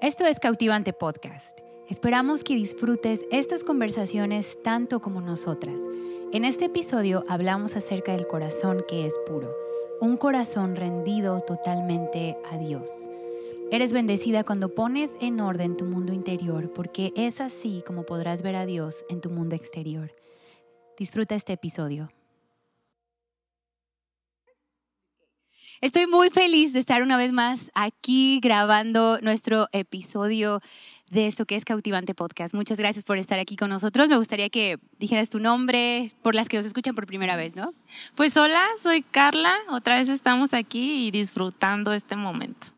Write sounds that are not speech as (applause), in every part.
Esto es Cautivante Podcast. Esperamos que disfrutes estas conversaciones tanto como nosotras. En este episodio hablamos acerca del corazón que es puro, un corazón rendido totalmente a Dios. Eres bendecida cuando pones en orden tu mundo interior, porque es así como podrás ver a Dios en tu mundo exterior. Disfruta este episodio. Estoy muy feliz de estar una vez más aquí grabando nuestro episodio de esto que es Cautivante Podcast. Muchas gracias por estar aquí con nosotros. Me gustaría que dijeras tu nombre por las que nos escuchan por primera vez, ¿no? Pues hola, soy Carla. Otra vez estamos aquí y disfrutando este momento.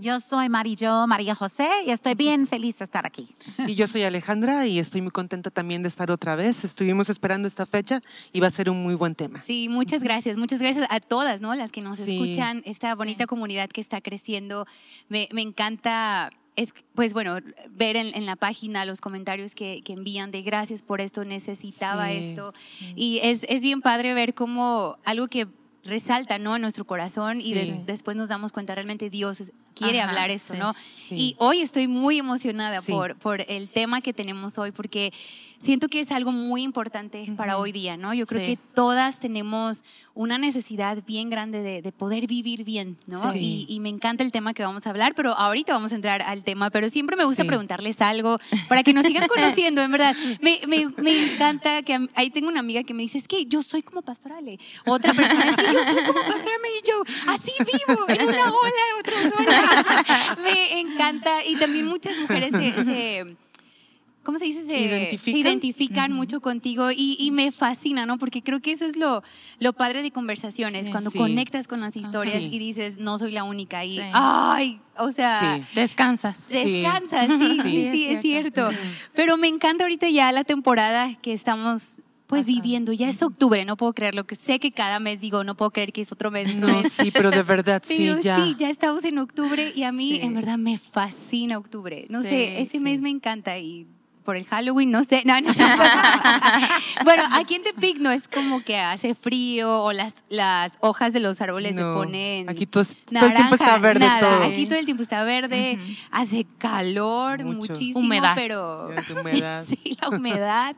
Yo soy Marillo María José y estoy bien feliz de estar aquí. Y yo soy Alejandra y estoy muy contenta también de estar otra vez. Estuvimos esperando esta fecha y va a ser un muy buen tema. Sí, muchas gracias. Muchas gracias a todas, ¿no? Las que nos escuchan, esta bonita comunidad que está creciendo. Me, me encanta es, pues bueno, ver en, la página los comentarios que, envían de gracias por esto, necesitaba esto. Y es, es, bien padre ver cómo algo que resalta, ¿no? En nuestro corazón y después nos damos cuenta realmente Dios quiere hablar eso, ¿no? Y hoy estoy muy emocionada por, por el tema que tenemos hoy porque siento que es algo muy importante para hoy día, ¿no? Yo creo que todas tenemos una necesidad bien grande de, poder vivir bien, ¿no? Y, me encanta el tema que vamos a hablar, pero ahorita vamos a entrar al tema, pero siempre me gusta preguntarles algo para que nos sigan (laughs) conociendo, en verdad. Me, me, me, encanta que ahí tengo una amiga que me dice, es que yo soy como pastorale. Otra persona, es que yo soy como pastora Mary Jo, así vivo, en una ola, otra zona. (laughs) me encanta. Y también muchas mujeres se ¿cómo se dice? Se identifican, mucho contigo y, me fascina, ¿no? Porque creo que eso es lo, lo padre de conversaciones, cuando conectas con las historias y dices, no soy la única y, ay, o sea, descansas. Descansas, sí, sí, sí, es cierto. Pero me encanta ahorita ya la temporada que estamos pues viviendo, ya es octubre, no puedo creerlo, que sé que cada mes digo, no puedo creer que es otro mes. No, (laughs) sí, pero de verdad sí, ya. Sí, ya estamos en octubre y a mí en verdad me fascina octubre. No sé, ese mes me encanta y por el Halloween, no sé. No, no, (laughs) bueno, aquí en Tepic no es como que hace frío o las, las hojas de los árboles se ponen. Aquí todo, el tiempo está verde. todo. Aquí todo el tiempo está verde, hace calor, muchísimo, humedad. pero. (laughs) humedad. sí, la humedad.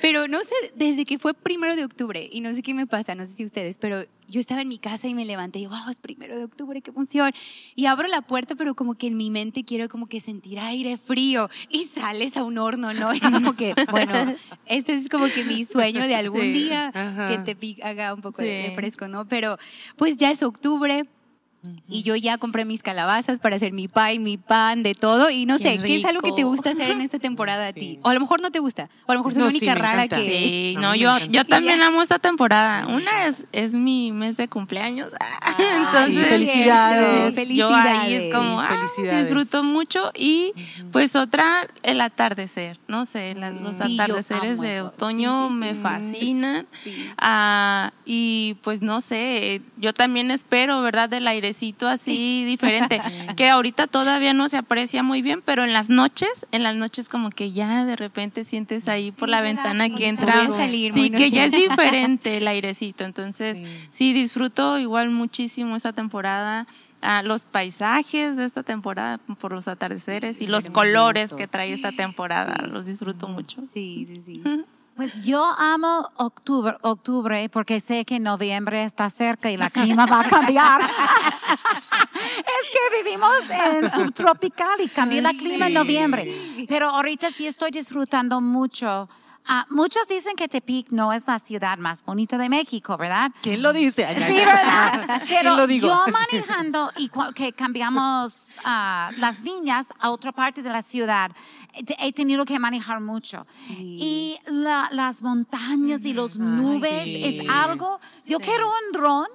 Pero no sé, desde que fue primero de octubre, y no sé qué me pasa, no sé si ustedes, pero yo estaba en mi casa y me levanté y, wow, es primero de octubre, qué emoción. Y abro la puerta, pero como que en mi mente quiero como que sentir aire frío y sales a un horno, ¿no? Y (laughs) como que, bueno, (laughs) este es como que mi sueño de algún día que te haga un poco de fresco, ¿no? Pero pues ya es octubre, y yo ya compré mis calabazas para hacer mi pie, mi pan, de todo. Y no sé, ¿qué es algo que te gusta hacer en esta temporada a (laughs) ti? O a lo mejor no te gusta. O a lo mejor soy la única rara que. Sí, no, yo, yo también amo esta temporada. Una es, es mi mes de cumpleaños. (laughs) Entonces, felicidades. felicidades. Yo ahí es como, ah, disfruto mucho. Y pues otra, el atardecer. No sé, los atardeceres de otoño me fascinan. Ah, y pues no sé, yo también espero, ¿verdad? Del aire así (laughs) diferente, que ahorita todavía no se aprecia muy bien, pero en las noches, en las noches como que ya de repente sientes ahí por la ventana que entra, sí, que ya es (laughs) diferente el airecito, entonces sí. disfruto igual muchísimo esta temporada. a los paisajes de esta temporada por los atardeceres y los colores que trae esta temporada, los disfruto mucho. Sí, sí, sí. Pues yo amo octubre, octubre porque sé que noviembre está cerca y la clima va a cambiar. (laughs) es que vivimos en subtropical y cambia la clima en noviembre. Pero ahorita sí estoy disfrutando mucho. Ah, muchos dicen que Tepic no es la ciudad más bonita de México, ¿verdad? ¿Quién lo dice? sí, ¿verdad? (laughs) Pero lo digo? yo (laughs) manejando y que cambiamos a las niñas a otra parte de la ciudad, he tenido que manejar mucho. Y las montañas y las nubes es algo, yo quiero un dron,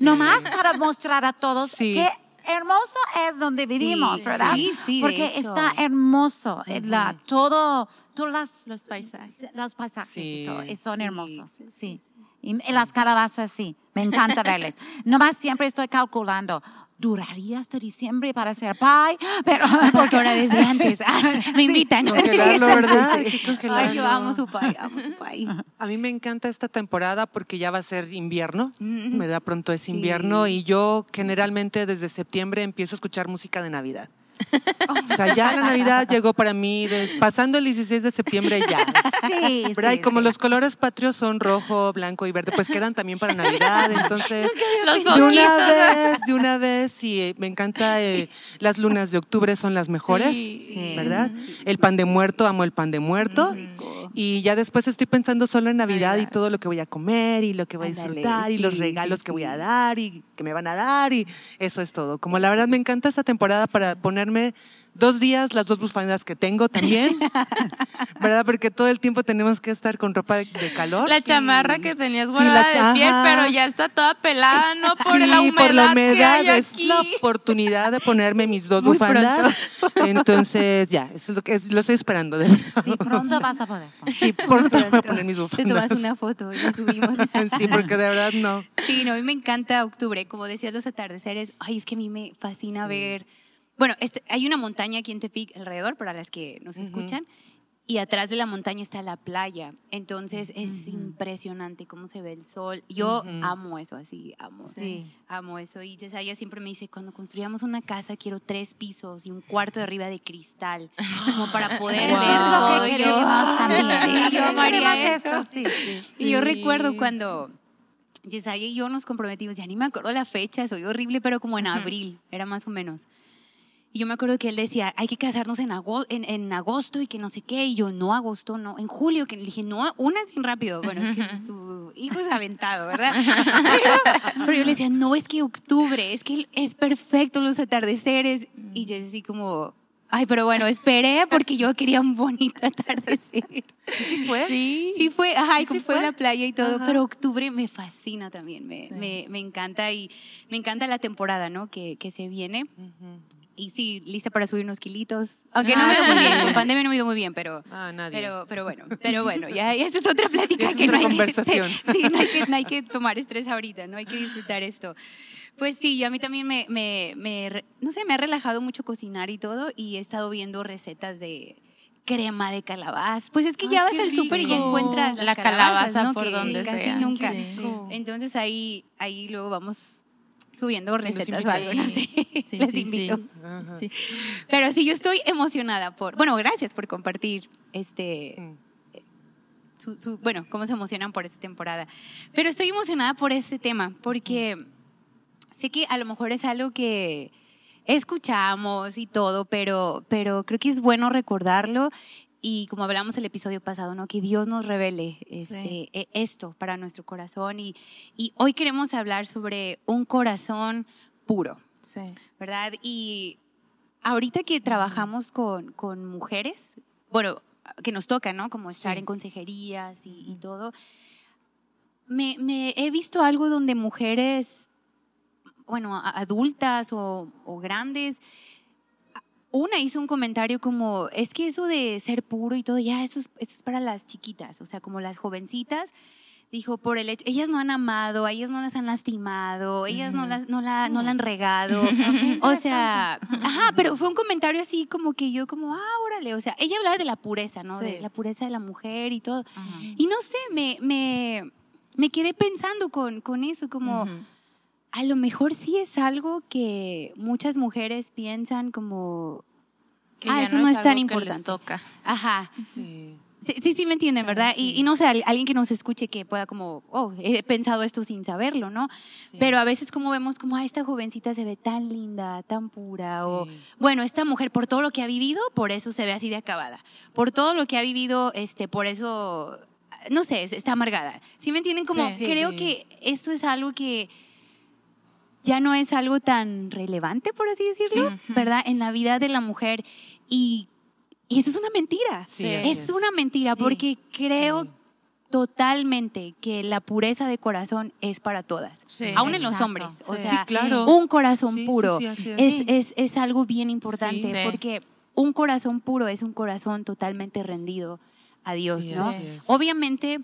nomás para mostrar a todos que hermoso es donde vivimos, ¿verdad? Sí, sí. Porque está hermoso, la, todo, todos los paisajes. Los paisajes y todo, son hermosos, sí. Y las calabazas, sí, me encanta verles. (laughs) Nomás siempre estoy calculando, duraría hasta diciembre para hacer pie, pero (laughs) porque ahora desde antes (laughs) me invitan. Congelarlo, (laughs) ¿verdad? Ay, yo amo su pie, amo su pie. A mí me encanta esta temporada porque ya va a ser invierno, ¿verdad? Pronto es invierno y yo generalmente desde septiembre empiezo a escuchar música de Navidad. O sea, ya la Navidad llegó para mí, pasando el 16 de septiembre ya. Sí, (laughs) ¿verdad? y como los colores patrios son rojo, blanco y verde, pues quedan también para Navidad. (laughs) Entonces, de una vez, de una vez, sí, me encanta. Eh, las lunas de octubre son las mejores, ¿verdad? El pan de muerto, amo el pan de muerto. Y ya después estoy pensando solo en Navidad y todo lo que voy a comer y lo que voy a disfrutar y los regalos que voy a dar y que me van a dar y eso es todo. Como la verdad me encanta esta temporada para ponerme dos días las dos bufandas que tengo también, (laughs) ¿verdad? Porque todo el tiempo tenemos que estar con ropa de, calor. La chamarra que tenías guardada de piel, pero ya está toda pelada, ¿no? Por la humedad. por la humedad es la oportunidad de ponerme mis dos bufandas. Entonces, ya, eso es lo que lo estoy esperando. Sí, pronto vas a poder. Sí, pronto voy a poner mis bufandas. Te tomas una foto y la subimos. (laughs) sí, porque de verdad no. Sí, no, a mí me encanta octubre. Como decías, los atardeceres. Ay, es que a mí me fascina ver bueno, este, hay una montaña aquí en Tepic alrededor, para las que nos escuchan, y atrás de la montaña está la playa. Entonces es impresionante cómo se ve el sol. Yo amo eso, así, amo. Sí. Amo eso. Y Yesaya siempre me dice, cuando construyamos una casa quiero tres pisos y un cuarto de arriba de cristal, como para poder ver todo. Y yo, también. (laughs) yo amaría esto. Sí, y yo recuerdo cuando... Yesaya y yo nos comprometimos, ya ni me acuerdo la fecha, soy horrible, pero como en abril, era más o menos. Y yo me acuerdo que él decía, hay que casarnos en, agosto, en, agosto y que no sé qué. Y yo, no, agosto, no. En julio, que le dije, no, una es bien rápido. Bueno, es que su hijo es aventado, ¿verdad? (laughs) Pero, yo le decía, no, es que octubre, es que es perfecto los atardeceres. Y yo así como, ay, pero bueno, esperé porque yo quería un bonito atardecer. ¿Sí fue? Sí. Sí fue, ajá, y como fue? la playa y todo. Pero octubre me fascina también, me, me, me, encanta y me encanta la temporada, ¿no? Que, que se viene y sí, lista para subir unos kilitos. Aunque no me ido muy bien, con (laughs) pandemia no me ido muy bien, pero, ah, pero, pero bueno, pero bueno, ya, esa es otra plática que no hay conversación. Que, (laughs) sí, no hay, que, no hay que tomar estrés ahorita, no hay que disfrutar esto. Pues sí, a mí también me, me, me, no sé, me ha relajado mucho cocinar y todo y he estado viendo recetas de crema de calabaza. Pues es que ya vas al súper y ya encuentras la calabaza ¿no? por donde sea. nunca. Entonces ahí, ahí luego vamos subiendo recetas o algo, no sé. (laughs) Les invito. Pero sí, yo estoy emocionada por, bueno, gracias por compartir este, mm. su, bueno, cómo se emocionan por esta temporada. Pero estoy emocionada por este tema, porque sé que a lo mejor es algo que escuchamos y todo, pero, pero creo que es bueno recordarlo y como hablamos el episodio pasado, ¿no? Que Dios nos revele este, e, esto para nuestro corazón. Y, y, hoy queremos hablar sobre un corazón puro. Sí. ¿Verdad? Y ahorita que trabajamos con, con mujeres, bueno, que nos toca, ¿no? Como estar en consejerías y, todo, me, me, he visto algo donde mujeres, bueno, adultas o, o grandes, una hizo un comentario como, es que eso de ser puro y todo, ya, eso es, eso es para las chiquitas, o sea, como las jovencitas. Dijo, por el hecho, ellas no han amado, a ellas no las han lastimado, ellas no, las, no, la, no la han regado. (laughs) o sea, ajá, pero fue un comentario así como que yo como, ah, órale, o sea, ella hablaba de la pureza, ¿no? De la pureza de la mujer y todo. Y no sé, me, me, me quedé pensando con, con eso, como a lo mejor sí es algo que muchas mujeres piensan como, que ah, eso no es, tan importante. toca. Ajá. Sí. Sí, sí, me entienden, ¿verdad? Y, no sé, alguien que nos escuche que pueda como, oh, he pensado esto sin saberlo, ¿no? Pero a veces como vemos como, ah, esta jovencita se ve tan linda, tan pura, o, bueno, esta mujer por todo lo que ha vivido, por eso se ve así de acabada. Por todo lo que ha vivido, este, por eso, no sé, está amargada. ¿Sí me entienden? Como, creo que esto es algo que ya no es algo tan relevante, por así decirlo, ¿verdad? En la vida de la mujer. Y, eso es una mentira. es, una mentira porque creo totalmente que la pureza de corazón es para todas, aún en los hombres. O sea, claro. un corazón puro es, es, algo bien importante porque un corazón puro es un corazón totalmente rendido a Dios, ¿no? Obviamente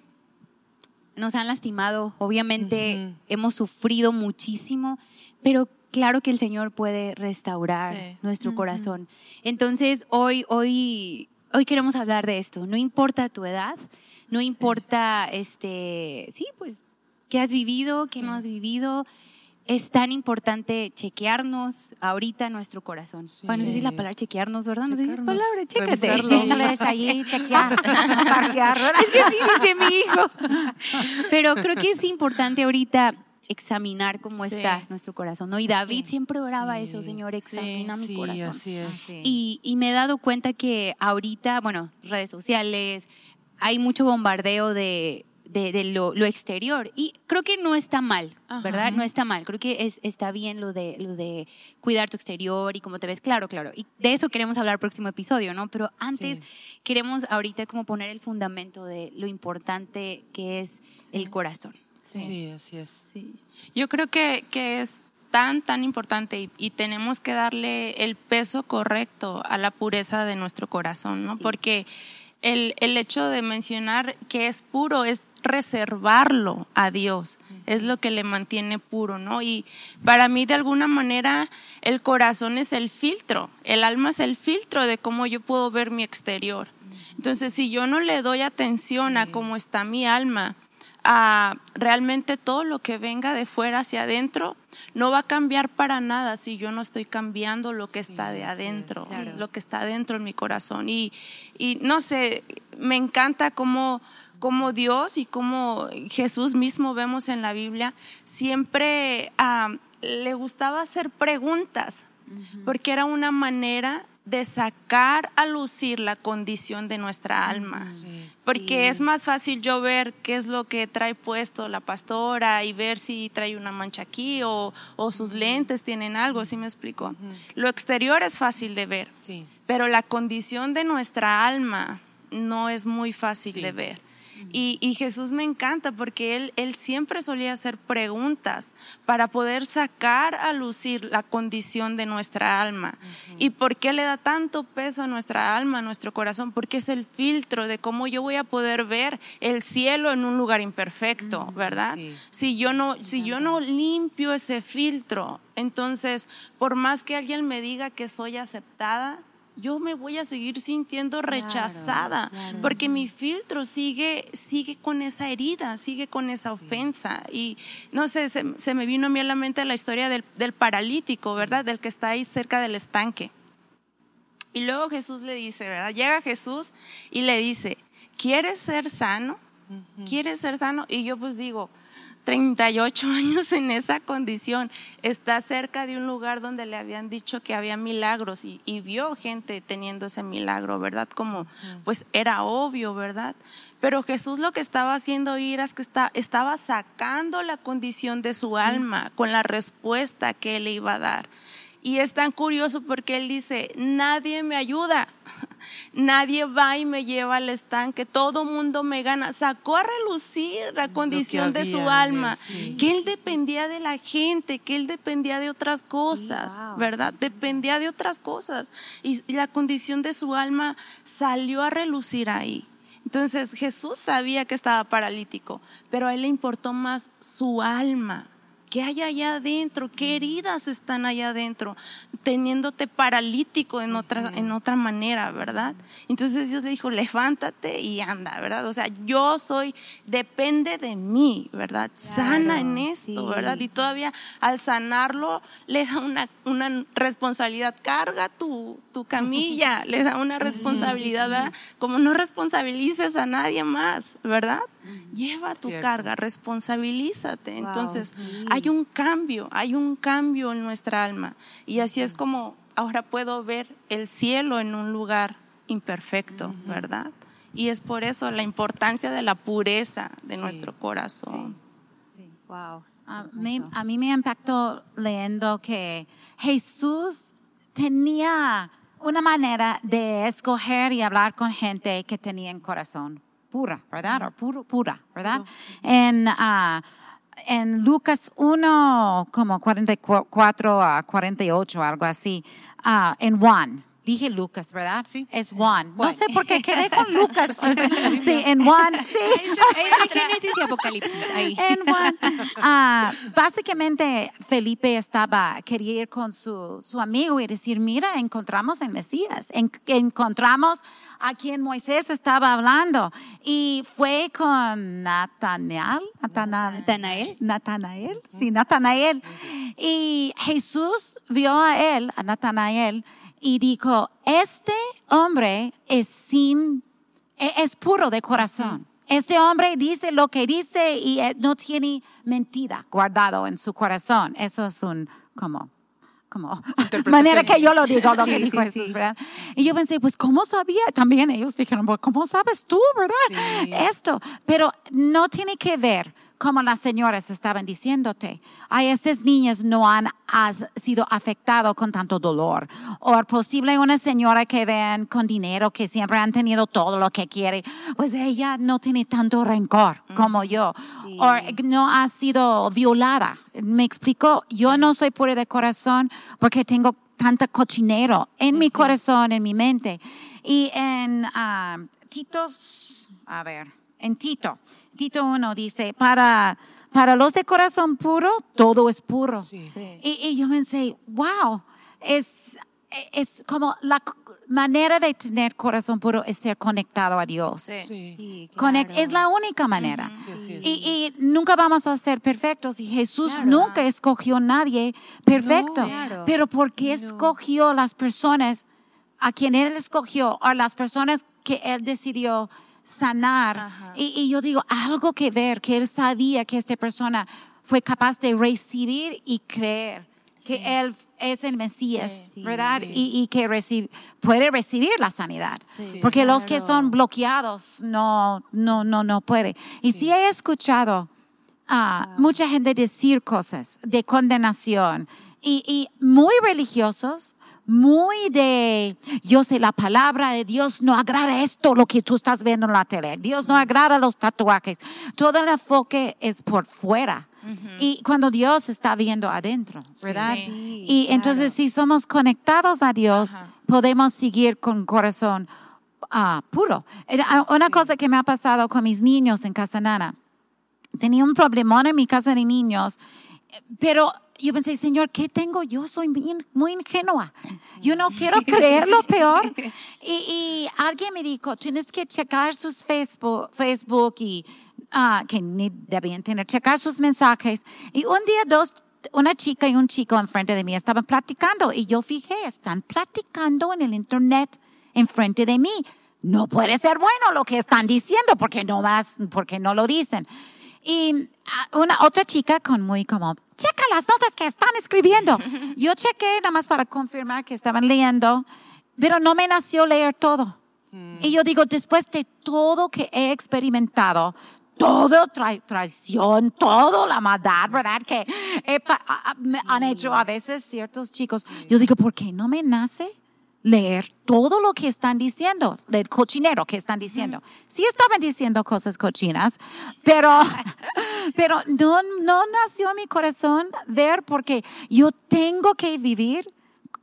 nos han lastimado, obviamente hemos sufrido muchísimo, pero claro que el Señor puede restaurar nuestro corazón. Entonces, hoy, hoy, hoy queremos hablar de esto. No importa tu edad, no importa, este, sí, pues, qué has vivido, qué no has vivido. Es tan importante chequearnos ahorita nuestro corazón. Bueno, no sé si es la palabra chequearnos, ¿verdad? No sé si es palabra, chécate. allí, (laughs) chequear, Es que así dice mi hijo. (laughs) Pero creo que es importante ahorita examinar cómo está nuestro corazón, ¿no? Y David siempre oraba eso, Señor, examina mi corazón. Así es. Y, y me he dado cuenta que ahorita, bueno, redes sociales, hay mucho bombardeo de de, lo, exterior. Y creo que no está mal, ¿verdad? No está mal. Creo que es, está bien lo de, lo de cuidar tu exterior y cómo te ves. Claro, claro. Y de eso queremos hablar próximo episodio, ¿no? Pero antes queremos ahorita como poner el fundamento de lo importante que es el corazón. Sí. así es. Sí. Yo creo que, que es tan, tan importante y, tenemos que darle el peso correcto a la pureza de nuestro corazón, ¿no? Porque el, el, hecho de mencionar que es puro es reservarlo a Dios, es lo que le mantiene puro, ¿no? Y para mí de alguna manera el corazón es el filtro, el alma es el filtro de cómo yo puedo ver mi exterior. Entonces, si yo no le doy atención a cómo está mi alma, a realmente todo lo que venga de fuera hacia adentro no va a cambiar para nada si yo no estoy cambiando lo que está de adentro, lo que está dentro en mi corazón. Y, y no sé, me encanta cómo, cómo, Dios y cómo Jesús mismo vemos en la Biblia, siempre ah, le gustaba hacer preguntas, porque era una manera de sacar a lucir la condición de nuestra alma. Porque es más fácil yo ver qué es lo que trae puesto la pastora y ver si trae una mancha aquí o, sus lentes tienen algo, ¿sí me explico? Lo exterior es fácil de ver, pero la condición de nuestra alma no es muy fácil de ver. Y, Jesús me encanta porque él, él siempre solía hacer preguntas para poder sacar a lucir la condición de nuestra alma. ¿Y por qué le da tanto peso a nuestra alma, a nuestro corazón? Porque es el filtro de cómo yo voy a poder ver el cielo en un lugar imperfecto, ¿verdad? Si, yo no, si yo no limpio ese filtro, entonces, por más que alguien me diga que soy aceptada, yo me voy a seguir sintiendo rechazada, porque mi filtro sigue, sigue con esa herida, sigue con esa ofensa. Y no sé, se, me vino a mí a la mente la historia del, paralítico, ¿verdad? Del que está ahí cerca del estanque. Y luego Jesús le dice, ¿verdad? Llega Jesús y le dice, ¿quieres ser sano? ¿Quieres ser sano? Y yo pues digo, 38 años en esa condición, está cerca de un lugar donde le habían dicho que había milagros y, vio gente teniendo ese milagro, ¿verdad? Como pues era obvio, ¿verdad? Pero Jesús lo que estaba haciendo ir es que estaba sacando la condición de su alma con la respuesta que él le iba a dar. Y es tan curioso porque él dice, nadie me ayuda. (laughs) Nadie va y me lleva al estanque, todo mundo me gana. Sacó a relucir la condición de su alma, que él dependía de la gente, que él dependía de otras cosas, ¿verdad? Dependía de otras cosas. Y la condición de su alma salió a relucir ahí. Entonces Jesús sabía que estaba paralítico, pero a él le importó más su alma ¿Qué hay allá adentro? ¿Qué heridas están allá adentro? Teniéndote paralítico en otra, en otra manera, ¿verdad? Entonces Dios le dijo, levántate y anda, ¿verdad? O sea, yo soy, depende de mí, ¿verdad? Sana en esto, ¿verdad? Y todavía al sanarlo le da una, una responsabilidad, carga tu, tu camilla, (laughs) le da una responsabilidad, ¿verdad? Como no responsabilices a nadie más, ¿verdad? Lleva tu carga, responsabilízate. Entonces, hay un cambio, hay un cambio en nuestra alma. Y así es como ahora puedo ver el cielo en un lugar imperfecto, ¿verdad? Y es por eso la importancia de la pureza de nuestro corazón. Sí. Wow. A mí, a mí, me impactó leyendo que Jesús tenía una manera de escoger y hablar con gente que tenía en corazón pura, ¿verdad? O puro, pura, ¿verdad? En, uh, en Lucas 1, como 44 a 48, algo así, uh, en Juan, Dije Lucas, ¿verdad? Sí. Es Juan. No sé por qué quedé con (laughs) Lucas. sí, en Juan. Sí. En Génesis y Apocalipsis. Ahí. En Juan. Ah, básicamente, Felipe estaba, quería ir con su, su amigo y decir, mira, encontramos el Mesías. encontramos a quien Moisés estaba hablando. Y fue con Natanael. Natanael. Natanael. Sí, Natanael. Y Jesús vio a él, a Natanael, y dijo, este hombre es sin, e, es puro de corazón. Este hombre dice lo que dice y eh, no tiene mentira guardado en su corazón. Eso es un, como, como manera que yo lo digo, (laughs) lo que dijo Jesús, ¿verdad? Y yo pensé, pues, ¿cómo sabía? También ellos dijeron, pues, ¿cómo sabes tú, verdad? Esto, pero no tiene que ver como las señoras estaban diciéndote, ay, estas niñas no han sido afectados con tanto dolor. O posible una señora que ven con dinero, que siempre han tenido todo lo que quiere, pues ella no tiene tanto rencor como yo. O no ha sido violada. Me explicó, yo no soy pura de corazón porque tengo tanta cochinero en mi corazón, en mi mente. Y en ah, Titos, a ver, en Tito Tito 1 dice, para, para los de corazón puro, todo es puro. Y, yo pensé, wow, es, es como la manera de tener corazón puro es ser conectado a Dios. Sí. es la única manera. y, nunca vamos a ser perfectos. Y Jesús nunca escogió a nadie perfecto. Pero porque escogió las personas a quien Él escogió, a las personas que Él decidió sanar. Y, yo digo, algo que ver, que él sabía que esta persona fue capaz de recibir y creer que él es el Mesías, ¿verdad? Y, que puede recibir la sanidad. Porque los que son bloqueados no, no, no, no puede. Y si he escuchado a mucha gente decir cosas de condenación y, y muy religiosos, muy de, yo sé, la palabra de Dios no agrada esto, lo que tú estás viendo en la tele. Dios no agrada los tatuajes. Todo el enfoque es por fuera. Y cuando Dios está viendo adentro, ¿verdad? y entonces si somos conectados a Dios, podemos seguir con corazón ah, puro. Una cosa que me ha pasado con mis niños en Casa Nana. Tenía un problemón en mi casa de niños, pero yo pensé, Señor, ¿qué tengo? Yo soy muy ingenua. Yo no quiero creer lo peor. (laughs) Y, alguien me dijo, tienes que checar sus Facebook, Facebook y uh, que ni debían tener, checar sus mensajes. Y un día dos, una chica y un chico enfrente de mí estaban platicando y yo fijé, están platicando en el internet enfrente de mí. No puede ser bueno lo que están diciendo porque no más, porque no lo dicen. Y ah, una otra chica con muy como, checa las notas que están escribiendo. (laughs) Yo chequé nada más para confirmar que estaban leyendo, pero no me nació leer todo. Y yo digo, después de todo que he experimentado, todo traición, todo la maldad, ¿verdad? Que me han hecho a veces ciertos chicos. Yo digo, ¿por qué no me nace leer todo lo que están diciendo, del cochinero que están diciendo. Sí estaban diciendo cosas cochinas, pero, (laughs) pero no, no nació en mi corazón ver porque yo tengo que vivir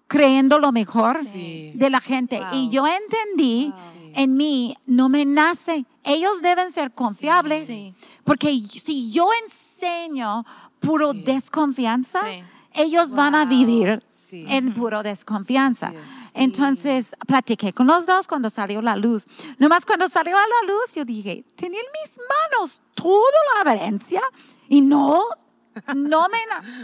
creyendo lo mejor de la gente. Y yo entendí en mí, no me nace. Ellos deben ser confiables, porque si yo enseño puro desconfianza, ellos van a vivir en puro desconfianza. Entonces, platiqué con los dos cuando salió la luz. Nomás cuando salió a la luz, yo dije, tenía en mis manos toda la evidencia y no no me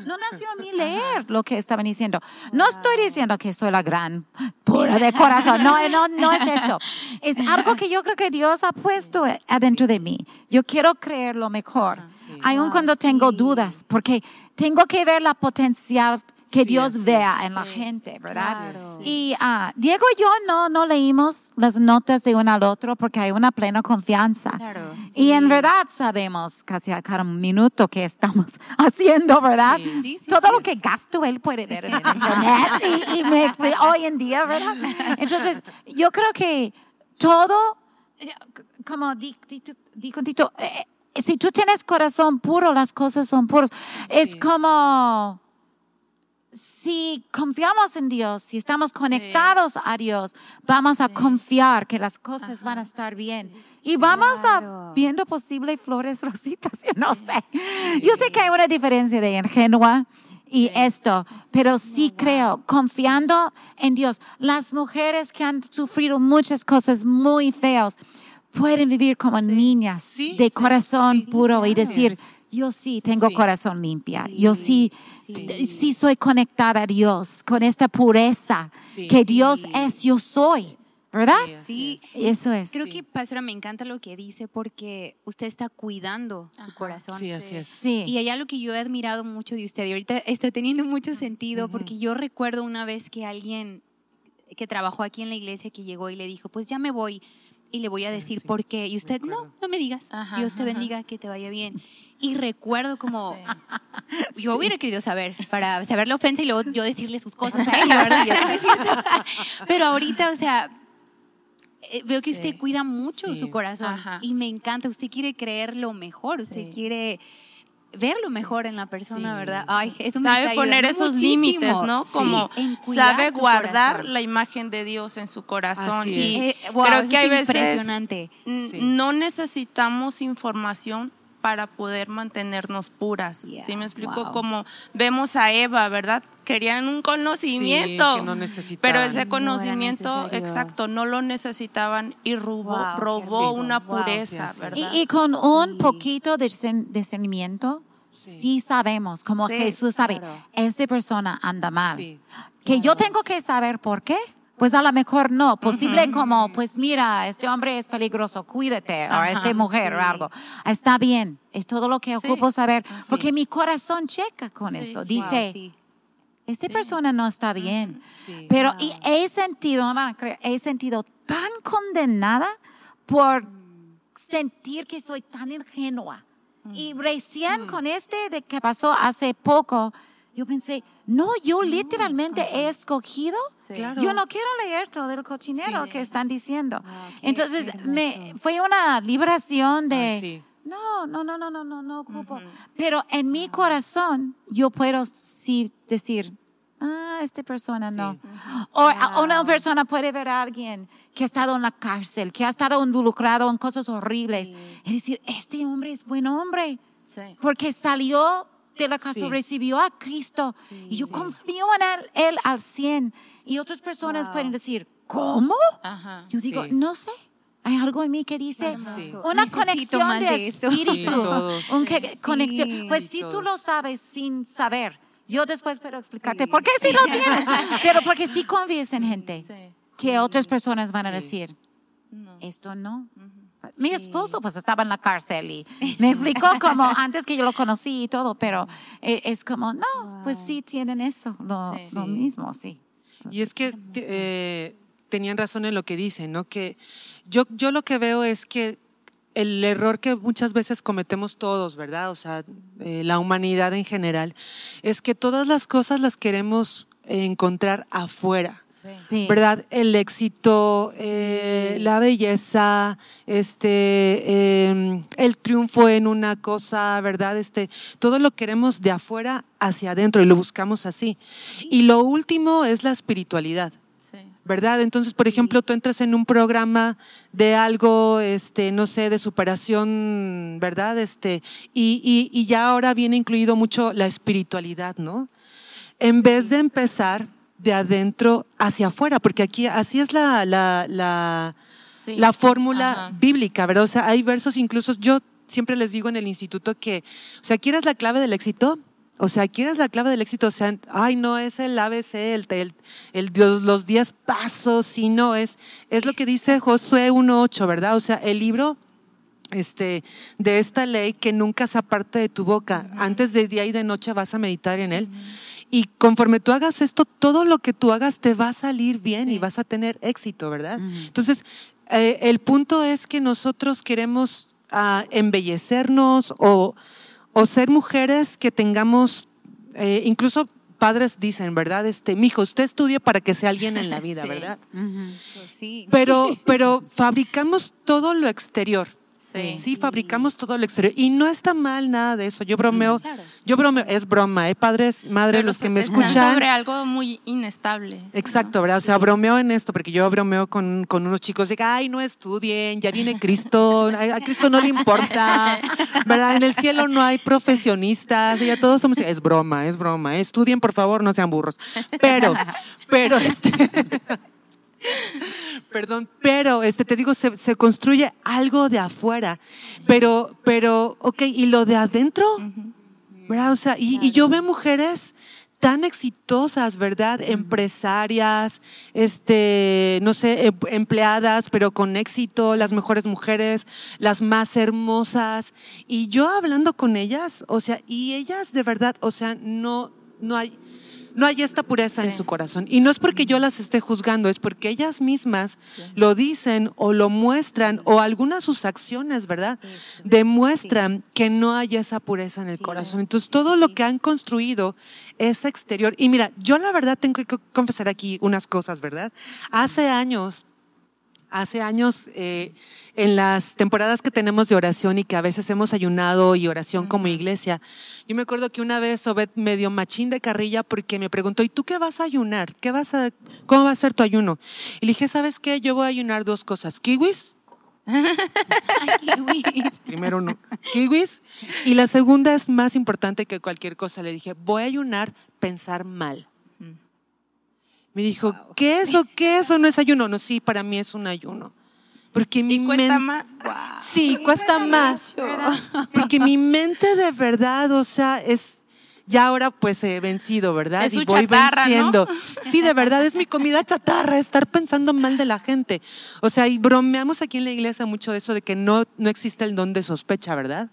no nació a mí leer lo que estaban diciendo. No estoy diciendo que soy la gran pura de corazón. No, no, no es esto. Es algo que yo creo que Dios ha puesto adentro de mí. Yo quiero creer lo mejor, aun cuando tengo dudas, porque tengo que ver la potencial que Dios vea en la gente, ¿verdad? Y uh, Diego y yo no, no leímos las notas de uno al otro porque hay una plena confianza. Y en verdad sabemos casi a cada minuto que estamos (laughs) haciendo, ¿verdad? Todo lo que gasto él puede ver en (laughs) internet y, me explica hoy en día, ¿verdad? Entonces, yo creo que todo, como dijo Tito, eh, si tú tienes corazón puro, las cosas son puras. Es como si confiamos en Dios, si estamos conectados a Dios, vamos a confiar que las cosas van a estar bien. Y vamos a viendo posible flores (laughs) rositas, yo no sé. Yo sé que hay una diferencia de ingenua y esto, pero sí creo, confiando en Dios. Las mujeres que han sufrido muchas cosas muy feas pueden vivir como niñas de corazón puro y decir, yo sí tengo corazón limpia, yo sí, sí, soy conectada a Dios con esta pureza que Dios es, yo soy. ¿Verdad? Sí, eso es. Creo que, pastora, me encanta lo que dice porque usted está cuidando su corazón. Sí, así es. Sí. Y hay algo que yo he admirado mucho de usted y ahorita está teniendo mucho sentido porque yo recuerdo una vez que alguien que trabajó aquí en la iglesia que llegó y le dijo, pues ya me voy y le voy a decir por qué. Y usted, no, no me digas. Dios te bendiga, que te vaya bien. Y recuerdo como, (laughs) yo hubiera querido saber, para saber la ofensa y luego yo decirle sus cosas (laughs) a ella, ¿verdad? Pero ahorita, o sea, eh, veo que usted cuida mucho su corazón y me encanta, usted quiere creer lo mejor, usted quiere ver lo mejor en la persona, ¿verdad? Ay, eso me sabe poner esos límites, ¿no? Como sabe guardar la imagen de Dios en su corazón. Y eh, creo que hay veces impresionante. no necesitamos información para poder mantenernos puras. ¿Sí me explico? Como vemos a Eva, ¿verdad? Querían un conocimiento, no pero ese conocimiento, exacto, no lo necesitaban y robó, robó una pureza, ¿verdad? Y, con un poquito de discernimiento, sí, sabemos, como Jesús sabe, esta persona anda mal. Que yo tengo que saber por qué. Pues a lo mejor no, posible como, pues mira, este hombre es peligroso, cuídate, o esta mujer o algo. Está bien, es todo lo que ocupo saber, porque mi corazón checa con eso. Dice, esta persona no está bien. Pero y he sentido, no van a creer, he sentido tan condenada por sentir que soy tan ingenua. Y recién con este de que pasó hace poco, yo pensé, no, yo literalmente he escogido. Yo no quiero leer todo el cochinero que están diciendo. Ah, Entonces, me fue una liberación de... no, no, no, no, no, no, no ocupo. Pero en mi corazón, yo puedo sí decir, ah, esta persona no. O una persona puede ver a alguien que ha estado en la cárcel, que ha estado involucrado en cosas horribles, y decir, este hombre es buen hombre. Porque salió de la casa recibió a Cristo y yo confío en él, al 100. Y otras personas pueden decir, ¿cómo? Yo digo, no sé. Hay algo en mí que dice una conexión de espíritu. una conexión. Pues si tú lo sabes sin saber, yo después puedo explicarte por qué sí lo (laughs) tienes. Pero porque sí confías en gente que otras personas van a decir, esto no. Mi esposo pues estaba en la cárcel y me explicó (laughs) como antes que yo lo conocí y todo, pero eh, es como, no, pues sí tienen eso, lo, mismo, sí. y es que eh, tenían razón en lo que dicen, ¿no? Que yo, yo lo que veo es que el error que muchas veces cometemos todos, ¿verdad? O sea, eh, la humanidad en general, es que todas las cosas las queremos encontrar afuera. ¿Verdad? El éxito, eh, la belleza, este, em, el triunfo en una cosa, ¿verdad? Este, todo lo queremos de afuera hacia adentro y lo buscamos así. Y lo último es la espiritualidad. ¿verdad? Entonces, por ejemplo, tú entras en un programa de algo, este, no sé, de superación, ¿verdad? Este, y, y ya ahora viene incluido mucho la espiritualidad, ¿no? En vez de empezar de adentro hacia afuera, porque aquí así es la, la, la, fórmula bíblica, ¿verdad? O sea, hay versos incluso, yo siempre les digo en el instituto que, o sea, ¿quieres la clave del éxito? O sea, ¿quieres la clave del éxito? O sea, ay, no es el ABC, el, el, el los 10 pasos, sino es, es lo que dice Josué 1.8, ¿verdad? O sea, el libro este, de esta ley que nunca se aparte de tu boca. Antes de día y de noche vas a meditar en él. Y conforme tú hagas esto, todo lo que tú hagas te va a salir bien y vas a tener éxito, ¿verdad? Entonces, eh, el punto es que nosotros queremos ah, embellecernos o, o, ser mujeres que tengamos, eh, incluso padres dicen, ¿verdad? Este, mijo, usted estudie para que sea alguien en la (laughs) vida, ¿verdad? Pues sí. Pero, (laughs) pero fabricamos todo lo exterior. Sí. fabricamos todo lo exterior. Y no está mal nada de eso. Yo bromeo, yo bromeo, es broma, ¿eh? Padres, madres, los que me escuchan. sobre algo muy inestable. Exacto, ¿verdad? O sea, bromeo en esto, porque yo bromeo con, con unos chicos de, ay, no estudien, ya viene Cristo, a Cristo no le importa, ¿verdad? En el cielo no hay profesionistas, ya todos somos, es broma, es broma, estudien por favor, no sean burros. Pero, pero, este... Perdón, pero este te digo, se, construye algo de afuera, pero, pero, ok, ¿y lo de adentro? ¿Verdad? O sea, y, yo veo mujeres tan exitosas, ¿verdad? Empresarias, este, no sé, em, empleadas, pero con éxito, las mejores mujeres, las más hermosas. Y yo hablando con ellas, o sea, y ellas de verdad, o sea, no, no hay, no hay esta pureza en su corazón. Y no es porque yo las esté juzgando, es porque ellas mismas lo dicen o lo muestran, o algunas de sus acciones, ¿verdad? Demuestran que no hay esa pureza en el corazón. Entonces, todo lo que han construido es exterior. Y mira, yo la verdad tengo que confesar aquí unas cosas, ¿verdad? Hace años, hace años... Eh, en las temporadas que tenemos de oración y que a veces hemos ayunado y oración como iglesia. Yo me acuerdo que una vez Obed me dio machín de carrilla porque me preguntó, ¿y tú qué vas a ayunar? ¿Qué vas a, ¿Cómo va a ser tu ayuno? Y le dije, ¿sabes qué? Yo voy a ayunar dos cosas, kiwis. kiwis. (laughs) Primero uno, kiwis. Y la segunda es más importante que cualquier cosa. Le dije, voy a ayunar pensar mal. Me dijo, ¿qué es eso? (laughs) ¿Qué eso no es ayuno? No, sí, para mí es un ayuno. Porque mi ¿Y cuesta más? Sí, cuesta más. Porque mi mente de verdad, o sea, es ya ahora pues he vencido, ¿verdad? y voy venciendo. Sí, de verdad es mi comida chatarra, estar pensando mal de la gente. O sea, y bromeamos aquí en la iglesia mucho de eso de que no, no existe el don de sospecha, ¿verdad?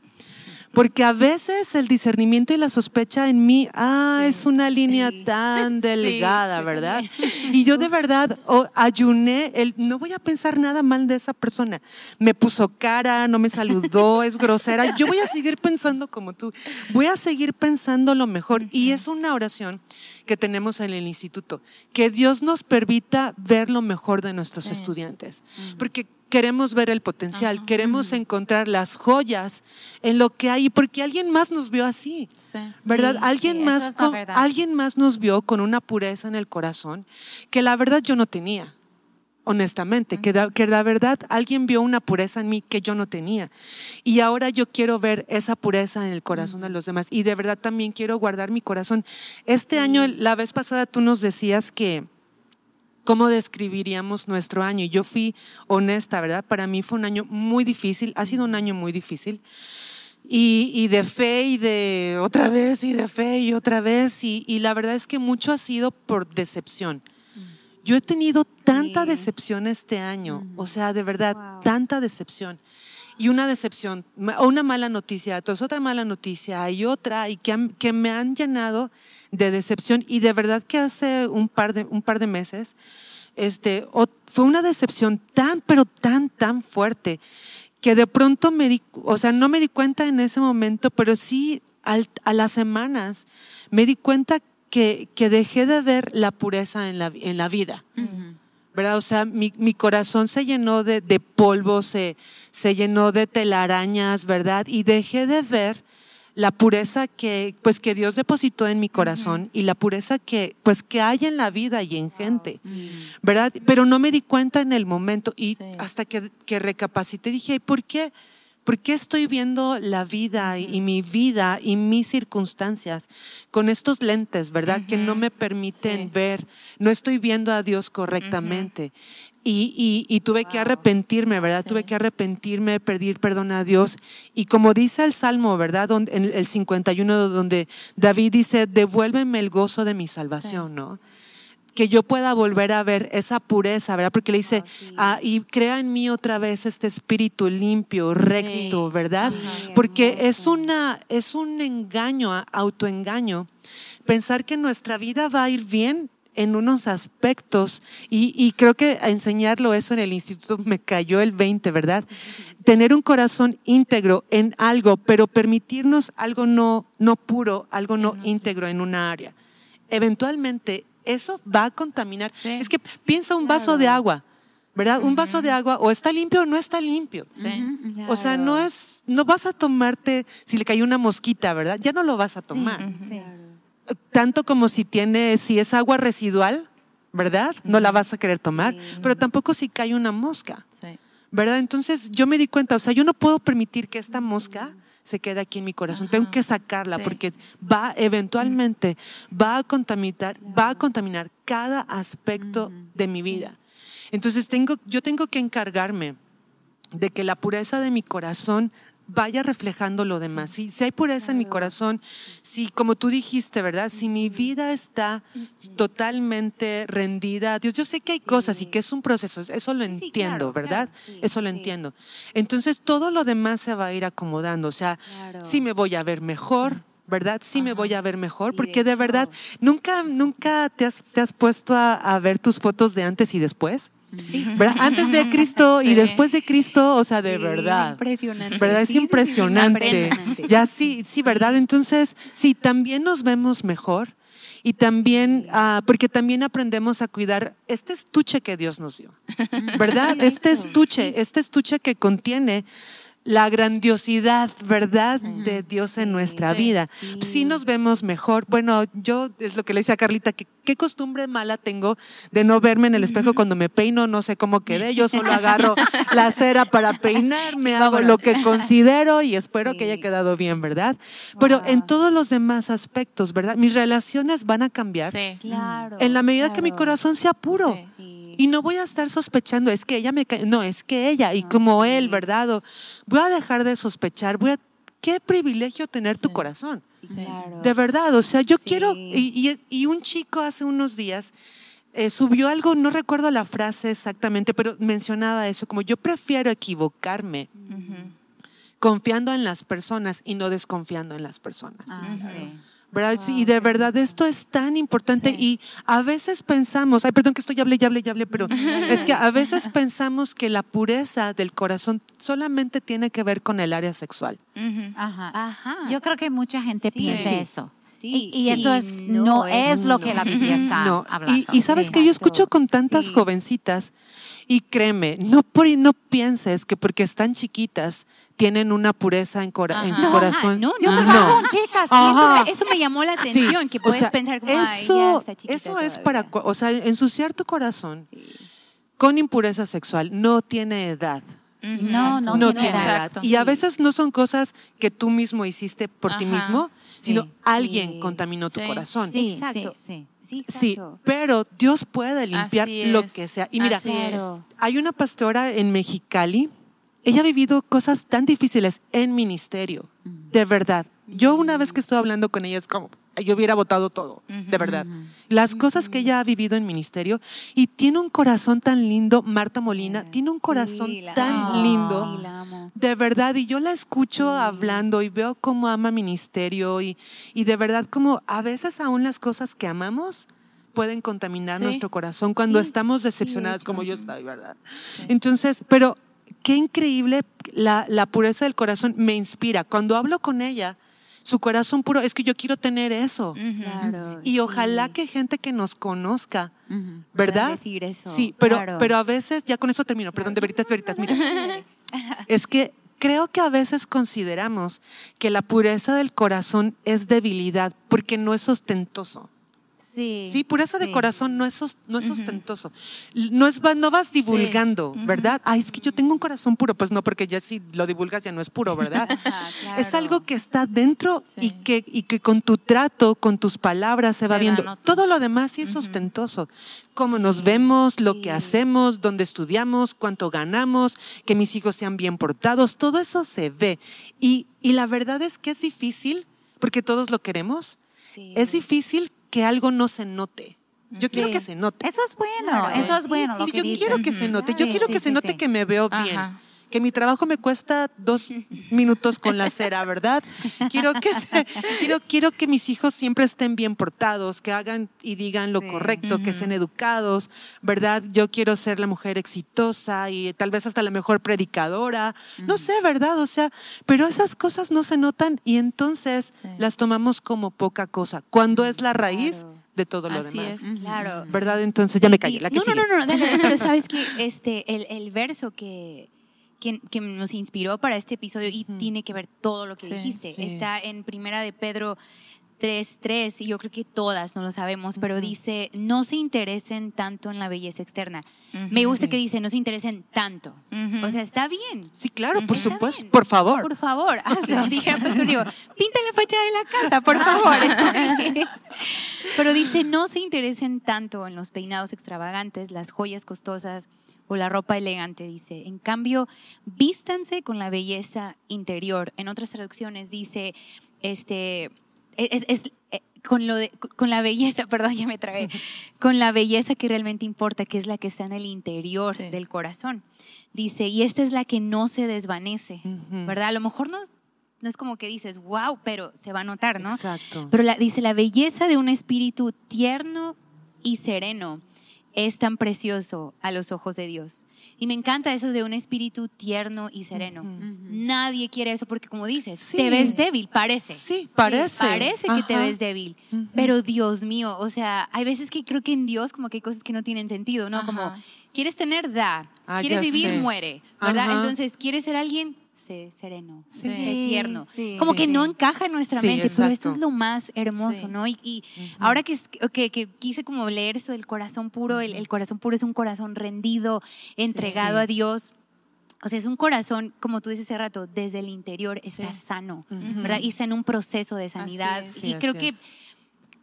Porque a veces el discernimiento y la sospecha en mí, ah, es una línea tan (laughs) delgada, ¿verdad? Y yo de verdad ayuné, el, no voy a pensar nada mal de esa persona. Me puso cara, no me saludó, (laughs) es grosera. Yo voy a seguir pensando como tú. Voy a seguir pensando lo mejor. Y es una oración que tenemos en el instituto. Que Dios nos permita ver lo mejor de nuestros estudiantes. Porque queremos ver el potencial, queremos encontrar las joyas en lo que hay, porque alguien más nos vio así, ¿verdad? alguien, más alguien más nos vio con una pureza en el corazón que la verdad yo no tenía, honestamente, que, que la verdad alguien vio una pureza en mí que yo no tenía. Y ahora yo quiero ver esa pureza en el corazón de los demás. Y de verdad también quiero guardar mi corazón. Este año, la vez pasada tú nos decías que ¿Cómo describiríamos nuestro año? Y yo fui honesta, ¿verdad? Para mí fue un año muy difícil, ha sido un año muy difícil. Y, de fe y de otra vez y de fe y otra vez. Y, la verdad es que mucho ha sido por decepción. Mm. Yo he tenido tanta decepción este año, mm. o sea, de verdad, tanta decepción. Y una decepción, o una mala noticia, entonces otra mala noticia, y otra, y que, que me han llenado de decepción y de verdad que hace un par de, un par de meses este, fue una decepción tan, pero tan, tan fuerte que de pronto me di, o sea, no me di cuenta en ese momento, pero sí a las semanas me di cuenta que, que, dejé de ver la pureza en la, en la vida. ¿Verdad? O sea, mi, mi, corazón se llenó de, de polvo, se, se llenó de telarañas, ¿verdad? Y dejé de ver la pureza que pues que Dios depositó en mi corazón y la pureza que pues que hay en la vida y en gente, ¿verdad? Pero no me di cuenta en el momento y hasta que, que recapacité dije, ¿por qué? ¿Por qué estoy viendo la vida y, mi vida y mis circunstancias con estos lentes, verdad? Que no me permiten ver, no estoy viendo a Dios correctamente. Y, tuve que arrepentirme, ¿verdad? Tuve que arrepentirme, pedir perdón a Dios. Y como dice el Salmo, ¿verdad? Donde, en el 51, donde David dice, devuélveme el gozo de mi salvación, ¿no? Que yo pueda volver a ver esa pureza, ¿verdad? Porque le dice, ah, y crea en mí otra vez este espíritu limpio, recto, ¿verdad? Porque es, una, es un engaño, autoengaño, pensar que nuestra vida va a ir bien en unos aspectos, y, creo que enseñarlo eso en el instituto me cayó el 20, ¿verdad? Tener un corazón íntegro en algo, pero permitirnos algo no, no puro, algo no íntegro en una área. Eventualmente eso va a contaminar. Es que piensa un vaso de agua. ¿verdad? Un vaso de agua o está limpio o no está limpio. Sí. O sea, no es, no vas a tomarte, si le cae una mosquita, ¿verdad? Ya no lo vas a tomar. Sí. Tanto como si tiene, si es agua residual, ¿verdad? No la vas a querer tomar, pero tampoco si cae una mosca. ¿Verdad? Entonces yo me di cuenta, o sea, yo no puedo permitir que esta mosca se quede aquí en mi corazón. Tengo que sacarla porque va eventualmente va a contaminar, va a contaminar cada aspecto de mi vida. Entonces tengo, yo tengo que encargarme de que la pureza de mi corazón vaya reflejando lo demás. Si, hay pureza en mi corazón, si, como tú dijiste, ¿verdad? Si mi vida está totalmente rendida a Dios, yo sé que hay cosas y que es un proceso, eso lo entiendo, ¿verdad? eso lo entiendo. Entonces todo lo demás se va a ir acomodando, o sea, si me voy a ver mejor, ¿verdad? Sí me voy a ver mejor, porque de, verdad, nunca, nunca te has, te has puesto a, ver tus fotos de antes y después. (laughs) Antes de Cristo y después de Cristo, o sea, de verdad. Es impresionante. ¿Verdad? Es impresionante. Ya sí, sí, ¿verdad? Entonces, sí, también nos vemos mejor y también, ah, porque también aprendemos a cuidar este estuche que Dios nos dio, ¿verdad? (laughs) Este estuche, este estuche que contiene la grandiosidad, ¿verdad?, de Dios en nuestra vida. Si nos vemos mejor. Bueno, yo es lo que le decía a Carlita, que qué costumbre mala tengo de no verme en el espejo cuando me peino, no sé cómo quedé, yo solo agarro (laughs) la cera para peinarme, hago lo que considero y espero que haya quedado bien, ¿verdad? Pero en todos los demás aspectos, ¿verdad? Mis relaciones van a cambiar. Sí, claro. En la medida que mi corazón sea puro. Y no voy a estar sospechando, es que ella me cae, no, es que ella, y como él, ¿verdad? voy a dejar de sospechar, voy a, qué privilegio tener tu corazón. De verdad, o sea, yo quiero, y, un chico hace unos días eh, subió algo, no recuerdo la frase exactamente, pero mencionaba eso, como yo prefiero equivocarme. Confiando en las personas y no desconfiando en las personas. Ah, y de verdad esto es tan importante y a veces pensamos, ay, perdón que estoy hable, ya hable, ya hable, pero es que a veces (laughs) pensamos que la pureza del corazón solamente tiene que ver con el área sexual. Ajá. Yo creo que mucha gente piensa eso. Sí, y, eso es, no, es, lo que la Biblia está hablando. Y, sabes que yo escucho con tantas jovencitas y créeme, no, por, no pienses que porque están chiquitas tienen una pureza en, su corazón. No, no, no. Eso, eso, me llamó la atención, que puedes pensar como, eso, Eso es para, o sea, ensuciar tu corazón con impureza sexual no tiene edad. No, no, no tiene edad. Y a veces no son cosas que tú mismo hiciste por ti mismo, sino alguien contaminó tu corazón. Sí, exacto. Sí, sí. pero Dios puede limpiar lo que sea. Y mira, hay una pastora en Mexicali ella ha vivido cosas tan difíciles en ministerio, de verdad. Yo una vez que estoy hablando con ella es como, yo hubiera votado todo, de verdad. Las cosas que ella ha vivido en ministerio y tiene un corazón tan lindo, Marta Molina, tiene un corazón tan lindo, de verdad. Y yo la escucho hablando y veo cómo ama ministerio y, y de verdad como a veces aún las cosas que amamos pueden contaminar nuestro corazón cuando estamos decepcionadas como yo estoy, ¿verdad? Entonces, pero qué increíble la, pureza del corazón me inspira. Cuando hablo con ella, su corazón puro, es que yo quiero tener eso. y ojalá que gente que nos conozca, ¿verdad? Decir eso. Sí, pero, pero a veces, ya con eso termino, perdón, de veritas, veritas, mira. (laughs) es que creo que a veces consideramos que la pureza del corazón es debilidad porque no es ostentoso. Sí. Sí, pureza de corazón no es, no es ostentoso. No, es, no vas divulgando, ¿verdad? Ay, es que yo tengo un corazón puro. Pues no, porque ya si lo divulgas ya no es puro, ¿verdad? (laughs) Es algo que está dentro y, que, y que con tu trato, con tus palabras se, va viendo. Todo lo demás sí es ostentoso. Cómo nos vemos, lo que hacemos, dónde estudiamos, cuánto ganamos, que mis hijos sean bien portados, todo eso se ve. Y, y la verdad es que es difícil, porque todos lo queremos. Es difícil que algo no se note. Yo quiero que se note. Eso es bueno, eso es bueno. yo quiero que se note, yo quiero que se note que me veo bien. Que mi trabajo me cuesta dos minutos con la cera, ¿verdad? Quiero que, quiero, quiero que mis hijos siempre estén bien portados, que hagan y digan lo correcto, que sean educados, ¿verdad? Yo quiero ser la mujer exitosa y tal vez hasta la mejor predicadora. No sé, ¿verdad? O sea, pero esas cosas no se notan y entonces las tomamos como poca cosa, cuando es la raíz de todo lo Así demás. Es. Claro. ¿Verdad? Entonces ya me callé. La que no, no, no, no, dale, pero (laughs) sabes que este, el, el verso que, que, que, nos inspiró para este episodio y tiene que ver todo lo que Sí, dijiste. sí. Está en Primera de Pedro 3.3 y yo creo que todas no lo sabemos, pero dice, no se interesen tanto en la belleza externa. Me gusta Sí. que dice, no se interesen tanto. O sea, está bien. Sí, claro, por supuesto. bien. Por favor. Por favor, hazlo. Dije al pastor, digo, (laughs) pinta la fachada de la casa, por favor. está (laughs) bien. Pero dice, no se interesen tanto en los peinados extravagantes, las joyas costosas o la ropa elegante, dice. En cambio, vístanse con la belleza interior. En otras traducciones dice, este, es, es- eh, con, lo de- con la belleza, (laughs) perdón, ya me trabé, (laughs) con la belleza que realmente importa, que es la que está en el interior Sí. del corazón. Dice, y esta es la que no se desvanece. ¿verdad? A lo mejor no, es- no es como que dices, wow, pero se va a notar, ¿no? Exacto. Pero la- dice, la belleza de un espíritu tierno y sereno es tan precioso a los ojos de Dios. Y me encanta eso de un espíritu tierno y sereno. Ujú. Nadie quiere eso porque como dices, Sí. te ves débil, parece. Sí, parece. Parece que te Ajá. ves débil. Ujú. Pero Dios mío, o sea, hay veces que creo que en Dios como que hay cosas que no tienen sentido, ¿no? Ajá. Como, quieres tener, da. Ah, quieres vivir, sé. muere, ¿verdad? Ajá. Entonces, ¿quieres ser alguien? Sé sereno, Sí. sé Sí, tierno. sí. Como Sí. que no encaja en nuestra Sí, mente, pero esto exacto. es lo más hermoso, Sí. ¿no? Y, y ahora que, que, que quise como leer esto del corazón puro, el, el corazón puro es un corazón rendido, entregado Sí. a Dios. O sea, es un corazón, como tú dices hace rato, desde el interior está Sí. sano, Ujú. ¿verdad? Y está en un proceso de sanidad. es. Sí, y creo así que es.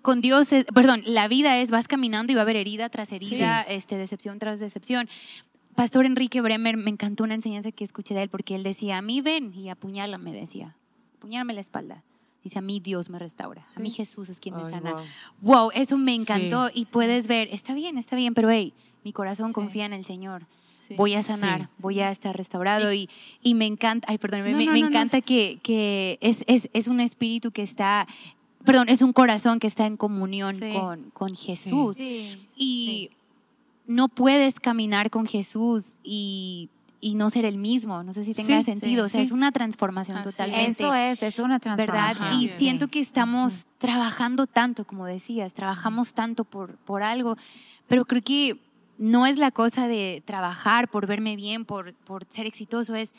con Dios, es- perdón, la vida es, vas caminando y va a haber herida tras herida, este, decepción tras decepción. Pastor Enrique Bremer, me encantó una enseñanza que escuché de él porque él decía, a mí ven y apuñálame, decía, apuñálame la espalda. Dice, a mí Dios me restaura, a mí. Jesús es quien me sana. wow. Wow, eso me encantó Sí, y sí. puedes ver, está bien, está bien, pero hey, mi corazón confía en el Señor. Sí. Voy a sanar, Sí. voy a estar restaurado y, y me encanta, ay, perdón, me, No, me- no, me no, no, encanta que, que es, es, es un espíritu que está, perdón, es un corazón que está en comunión con, con Jesús. Sí. Y no puedes caminar con Jesús y, y no ser el mismo. No sé si tenga Sí, sentido. sí, o sea, sí. es una transformación totalmente. Eso es, es una ¿Verdad? transformación. Y Ajá. siento Sí. que estamos trabajando tanto, como decías, trabajamos tanto por, por algo, pero creo que no es la cosa de trabajar por verme bien, por, por ser exitoso, es,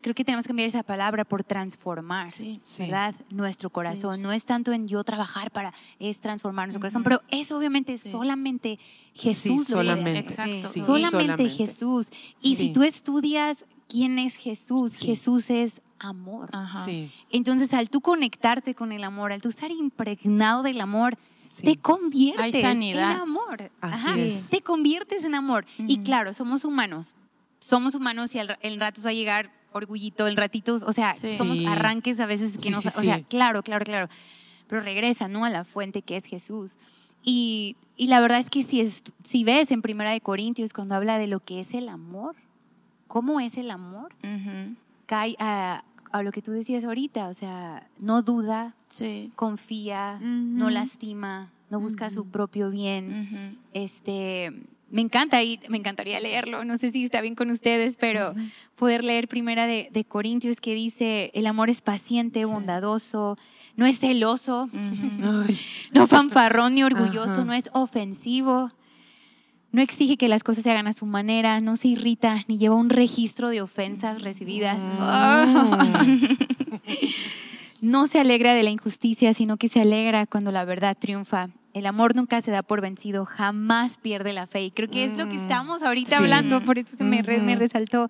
creo que tenemos que cambiar esa palabra por transformar. Sí. Sí. ¿verdad? Nuestro corazón. No es tanto en yo trabajar para, es transformar nuestro corazón, pero eso obviamente Sí. solamente Jesús Sí, lo solamente. Sí, solamente, Jesús. Y Sí. si tú estudias quién es Jesús, Sí. Jesús es amor. Ajá. Sí, Entonces, al tú conectarte con el amor, al tú estar impregnado del amor, sí. te conviertes Hay sanidad. en amor. Así Ajá. es. Te conviertes en amor. Y Ujú. claro, somos humanos. Somos humanos y en ratos va a llegar orgullito, en ratitos, o sea, Sí. somos arranques a veces que Sí, no, sí, sa- o sea, sí. claro, claro, claro. Pero regresa, ¿no? A la fuente que es Jesús. Y, y la verdad es que si, es, si ves en Primera de Corintios cuando habla de lo que es el amor, ¿cómo es el amor? Cae a, a lo que tú decías ahorita, o sea, no duda, Sí. confía, no lastima, no busca su propio bien. Este, me encanta y me encantaría leerlo. No sé si está bien con ustedes, pero poder leer primera de, de Corintios que dice el amor es paciente, Sí. bondadoso, no es celoso, (laughs) no fanfarrón ni orgulloso, no es ofensivo. No exige que las cosas se hagan a su manera, no se irrita ni lleva un registro de ofensas recibidas. Mm. (laughs) No se alegra de la injusticia, sino que se alegra cuando la verdad triunfa. El amor nunca se da por vencido, jamás pierde la fe. Y creo que es lo que Mm. estamos ahorita Sí. hablando, por eso se me, Ujú. resaltó.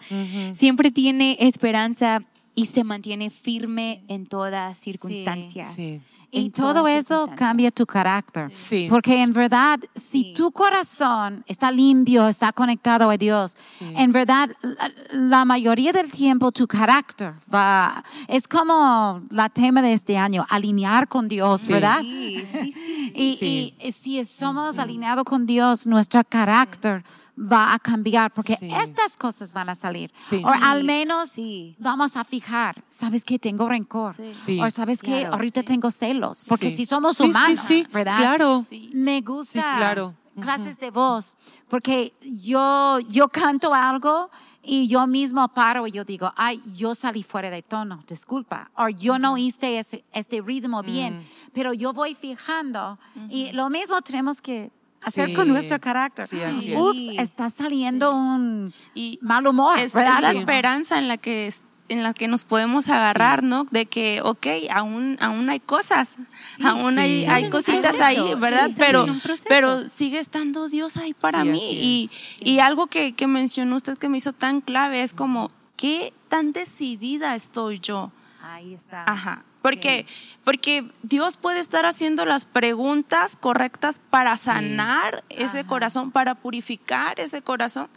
Siempre tiene esperanza y se mantiene firme en toda circunstancia. Sí, Y todo eso cambia tu carácter. sí. Porque en verdad, si Sí. tu corazón está limpio, está conectado a Dios, sí. en verdad, la, la mayoría del tiempo tu carácter va, es como la tema de este año, alinear con Dios, Sí. ¿verdad? Sí, sí, sí, sí. Y, Sí. y si somos Sí. alineados con Dios, nuestro carácter va a cambiar porque Sí. estas cosas van a salir. Sí. O Sí, al menos sí. vamos a fijar, ¿sabes que Tengo rencor. Sí. Sí. O sabes que Claro, ahorita sí. tengo celos, porque Sí. si somos Sí, sí, humanos, sí, ¿verdad? Claro. Sí. Me Sí, gusta claro. clases de voz, porque yo, yo canto algo y yo mismo paro y yo digo, ay, yo salí fuera de tono, disculpa, o yo no hice ese, este ritmo bien, pero yo voy fijando y lo mismo tenemos que hacer con nuestro carácter. Sí, Ups, está saliendo un mal humor. Es, la esperanza en la que en la que nos podemos agarrar, ¿no? De que, ok, aún, aún hay cosas, (laughs) aún hay, hay cositas ahí, ¿verdad? pero, pero sigue estando Dios ahí para mí. Y, y, algo que, que mencionó usted que me hizo tan clave es como, ¿qué tan decidida estoy yo? Ahí está. Ajá. Porque, porque Dios puede estar haciendo las preguntas correctas para sanar ese corazón, para purificar ese corazón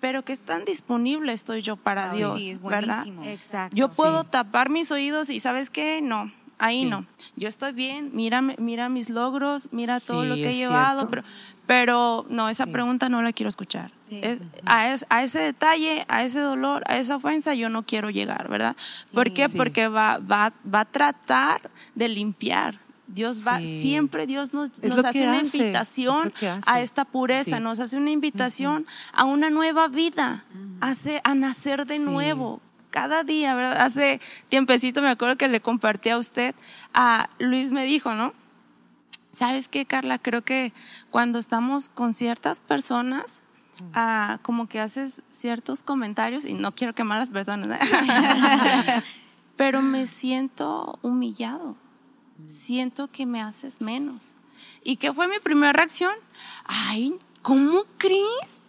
pero qué tan disponible estoy yo para Dios, sí, es ¿verdad? Exacto. Yo puedo tapar mis oídos y ¿sabes qué? No, ahí no. Yo estoy bien, mira, mira mis logros, mira todo lo que he llevado, pero, pero, no, esa pregunta no la quiero escuchar. a, a, ese detalle, a ese dolor, a esa ofensa, yo no quiero llegar, ¿verdad? ¿Por qué? Porque va, va, va a tratar de limpiar. Dios va, siempre Dios nos, hace una invitación a esta pureza, nos hace una invitación a una nueva vida, hace, a nacer de nuevo. Cada día, ¿verdad? Hace tiempecito me acuerdo que le compartí a usted, a Luis me dijo, ¿no? ¿Sabes qué, Carla? Creo que cuando estamos con ciertas personas, ah, como que haces ciertos comentarios, y no quiero quemar a las personas, (laughs) pero me siento humillado siento que me haces menos. ¿Y qué fue mi primera reacción? Ay, ¿cómo crees?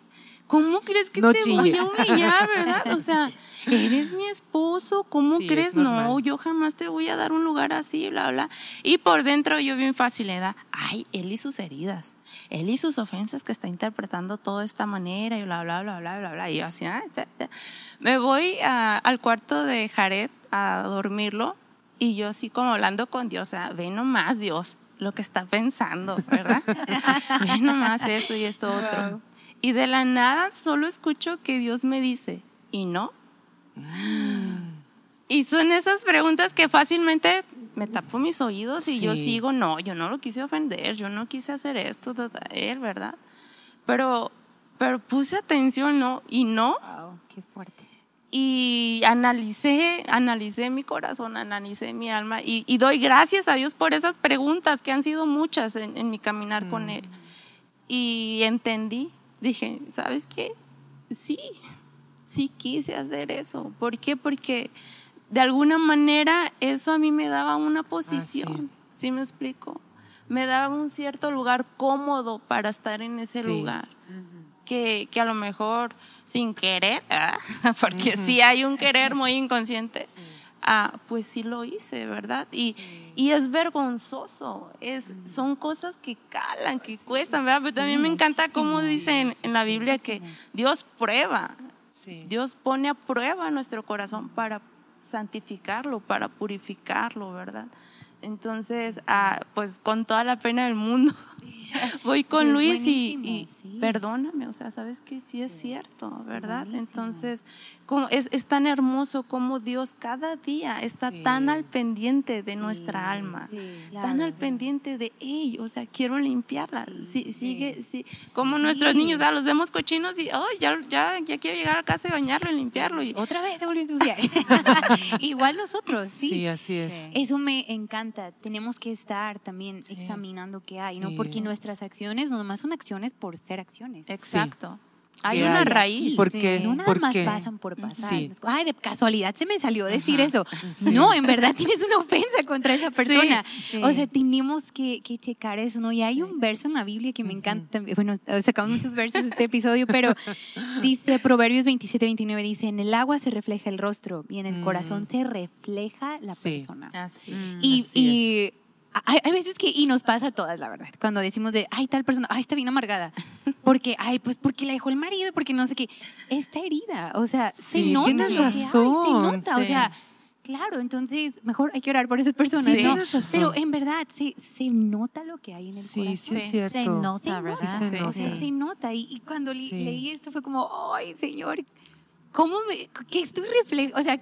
¿Cómo crees que te voy a humillar, verdad? O sea, (laughs) eres mi esposo, ¿cómo crees? No, yo jamás te voy a dar un lugar así, bla, bla. Y por dentro yo bien facilidad, ay, él y sus heridas, él y sus ofensas que está interpretando todo de esta manera y bla, bla, bla, bla, bla, bla. Y yo así, ah, me voy al cuarto de Jared a dormirlo y yo así como hablando con Dios, o sea, ve nomás Dios lo que está pensando, ¿verdad? (laughs) ve nomás esto y esto otro. Y de la nada solo escucho que Dios me dice, ¿y no? (gasps) Y son esas preguntas que fácilmente me tapo mis oídos y yo sigo, no, yo no lo quise ofender, yo no quise hacer esto, él, ¿verdad? Pero, pero puse atención, ¿no? Y no. Wow, qué fuerte y analicé, analicé mi corazón, analicé mi alma y, doy gracias a Dios por esas preguntas que han sido muchas en, mi caminar con mm. Él. Y entendí, dije, ¿sabes qué? Sí, sí quise hacer eso. ¿Por qué? Porque de alguna manera eso a mí me daba una posición, ah, sí. me explico? Me daba un cierto lugar cómodo para estar en ese lugar que, que a lo mejor sin querer, ¿ah? (laughs) porque si hay un querer muy inconsciente, ah, pues sí lo hice, ¿verdad? Y, y es vergonzoso, es, son cosas que calan, que cuestan, ¿verdad? Pero también me encanta cómo dicen en la Biblia que Dios prueba, Dios pone a prueba nuestro corazón para santificarlo, para purificarlo, ¿verdad? Entonces, ah, pues con toda la pena del mundo, (laughs) voy con Luis y, perdóname, o sea, sabes que sí es cierto, ¿verdad? Entonces, como es, es, tan hermoso como Dios cada día está tan al pendiente de nuestra alma, tan al pendiente de, ella, o sea, quiero limpiarla. sigue, sí, como nuestros niños, los vemos cochinos y, oh, ya, ya, ya quiero llegar a casa y bañarlo y limpiarlo. Y... Otra vez se volvió ensuciar. (laughs) (laughs) Igual nosotros, sí. Sí, así es. Eso me encanta. Tenemos que estar también examinando qué hay, ¿no? Porque nuestras acciones no nomás son acciones por ser acciones. Exacto. Hay una raíz. Porque no nada más pasan por pasar. Ay, de casualidad se me salió decir eso. No, en verdad (laughs) tienes una ofensa contra esa persona. O sea, tenemos que, que, checar eso, ¿no? Y hay un verso en la Biblia que me encanta. Bueno, sacamos muchos versos de este episodio, pero (laughs) dice Proverbios 27, 29, dice, en el agua se refleja el rostro y en el corazón mm. se refleja la persona. Así. Y, y hay, hay, veces que, y nos pasa a todas, la verdad, cuando decimos de, ay, tal persona, ay, está bien amargada. Porque, ay, pues porque la dejó el marido, porque no sé qué. Está herida, o sea, se nota. Tienes razón. se nota, o sea, claro, entonces mejor hay que orar por esas personas, ¿no? Pero en verdad, se, se nota lo que hay en el corazón. Sí, es cierto. Se nota, ¿verdad? Se nota. O sea, se nota. Y, y cuando leí esto fue como, ay, Señor, ¿cómo me, que estoy reflejo? O sea,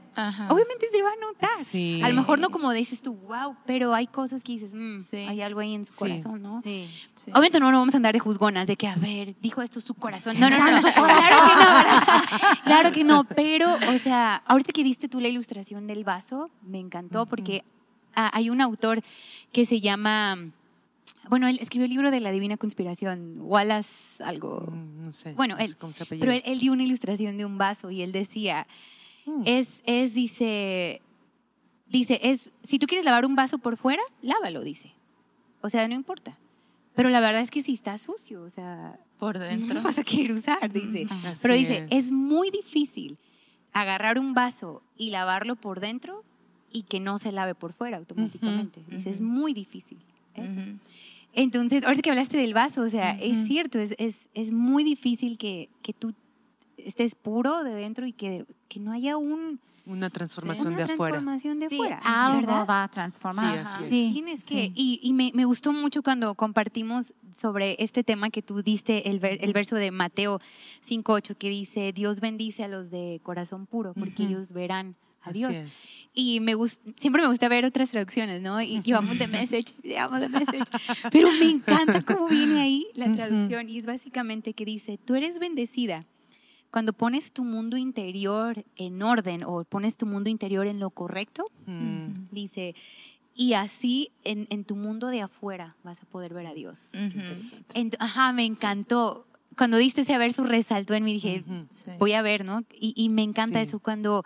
obviamente se va a notar. A lo mejor no como dices tú, wow, pero hay cosas que dices, mm, hay algo ahí en su corazón, ¿no? Sí. Obviamente no, no vamos a andar de juzgonas, de que, a ver, dijo esto su corazón. No, no, no, (laughs) claro que no, claro que no, pero, o sea, ahorita que diste tú la ilustración del vaso, me encantó porque hay un autor que se llama bueno, él escribió el libro de la Divina Conspiración, Wallace algo. Mm, no sé. Bueno, él, pero él, dio una ilustración de un vaso y él decía, mm. es, es, dice, dice, es, si tú quieres lavar un vaso por fuera, lávalo, dice. O sea, no importa. Pero la verdad es que si está sucio, o sea, por (laughs) dentro. No vas a querer usar, dice. pero dice, es. muy difícil agarrar un vaso y lavarlo por dentro y que no se lave por fuera automáticamente. Dice, es muy difícil eso. Entonces, ahorita que hablaste del vaso, o sea, es cierto, es, es, es, muy difícil que, que, tú estés puro de dentro y que, que no haya un... Una transformación de afuera. Transformación de sí, afuera. Algo va a transformar. Sí, Tienes que, y, y me, me, gustó mucho cuando compartimos sobre este tema que tú diste, el, el verso de Mateo 5.8, que dice, Dios bendice a los de corazón puro, porque ellos verán Adiós. Y me siempre me gusta ver otras traducciones, ¿no? Y llevamos de (laughs) message, llevamos de message. Pero me encanta cómo viene ahí la traducción. Y es básicamente que dice, tú eres bendecida cuando pones tu mundo interior en orden o pones tu mundo interior en lo correcto. Mm. Dice, y así en, en, tu mundo de afuera vas a poder ver a Dios. ajá, me encantó. Cuando diste ese verso resaltó en mí, dije, voy a ver, ¿no? Y, y me encanta eso cuando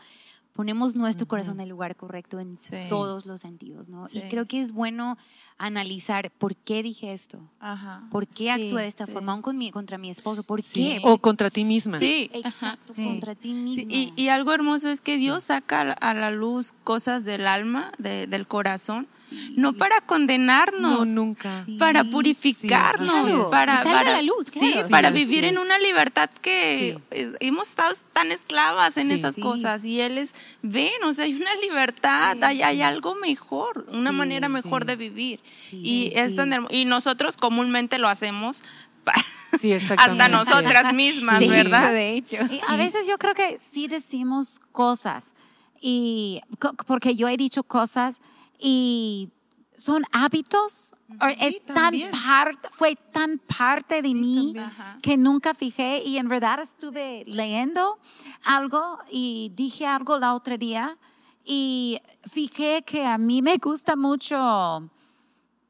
ponemos nuestro corazón en el lugar correcto en todos los sentidos, ¿no? Y creo que es bueno analizar por qué dije esto, Ajá. por qué actué de esta forma, aún con mi, contra mi esposo, por qué. O contra ti misma. Sí, exacto, contra ti misma. Y, y, algo hermoso es que Dios saca a la luz cosas del alma, de, del corazón, no para condenarnos, no, nunca. para purificarnos, para, para, la luz, sí, para vivir en una libertad que hemos estado tan esclavas en esas cosas y Él es ven, o sea, hay una libertad, hay, hay, algo mejor, una manera mejor de vivir. y, es y nosotros comúnmente lo hacemos (laughs) hasta nosotras mismas, ¿verdad? De hecho. a veces yo creo que sí decimos cosas, y porque yo he dicho cosas y son hábitos es tan parte, fue tan parte de mí que nunca fijé y en verdad estuve leyendo algo y dije algo la otra día y fijé que a mí me gusta mucho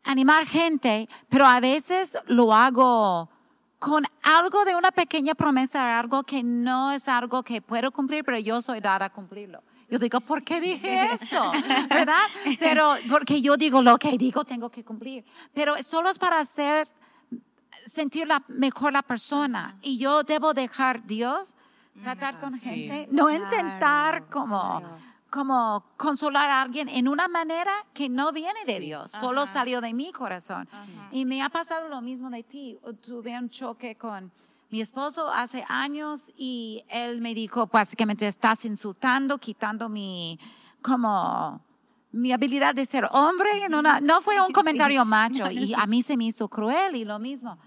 animar gente, pero a veces lo hago con algo de una pequeña promesa, algo que no es algo que puedo cumplir, pero yo soy dada a cumplirlo. Yo digo, ¿por qué dije (laughs) esto? ¿Verdad? Pero porque yo digo lo que digo, tengo que cumplir. Pero solo es para hacer, sentir la, mejor la persona. Y yo debo dejar Dios tratar con gente, no intentar como, como consolar a alguien en una manera que no viene de Dios, solo salió de mi corazón. Y me ha pasado lo mismo de ti. Tuve un choque con mi esposo hace años y él me dijo, básicamente estás insultando, quitando mi, como, mi habilidad de ser hombre. No, no fue un (laughs) comentario macho y a mí se me hizo cruel y lo mismo.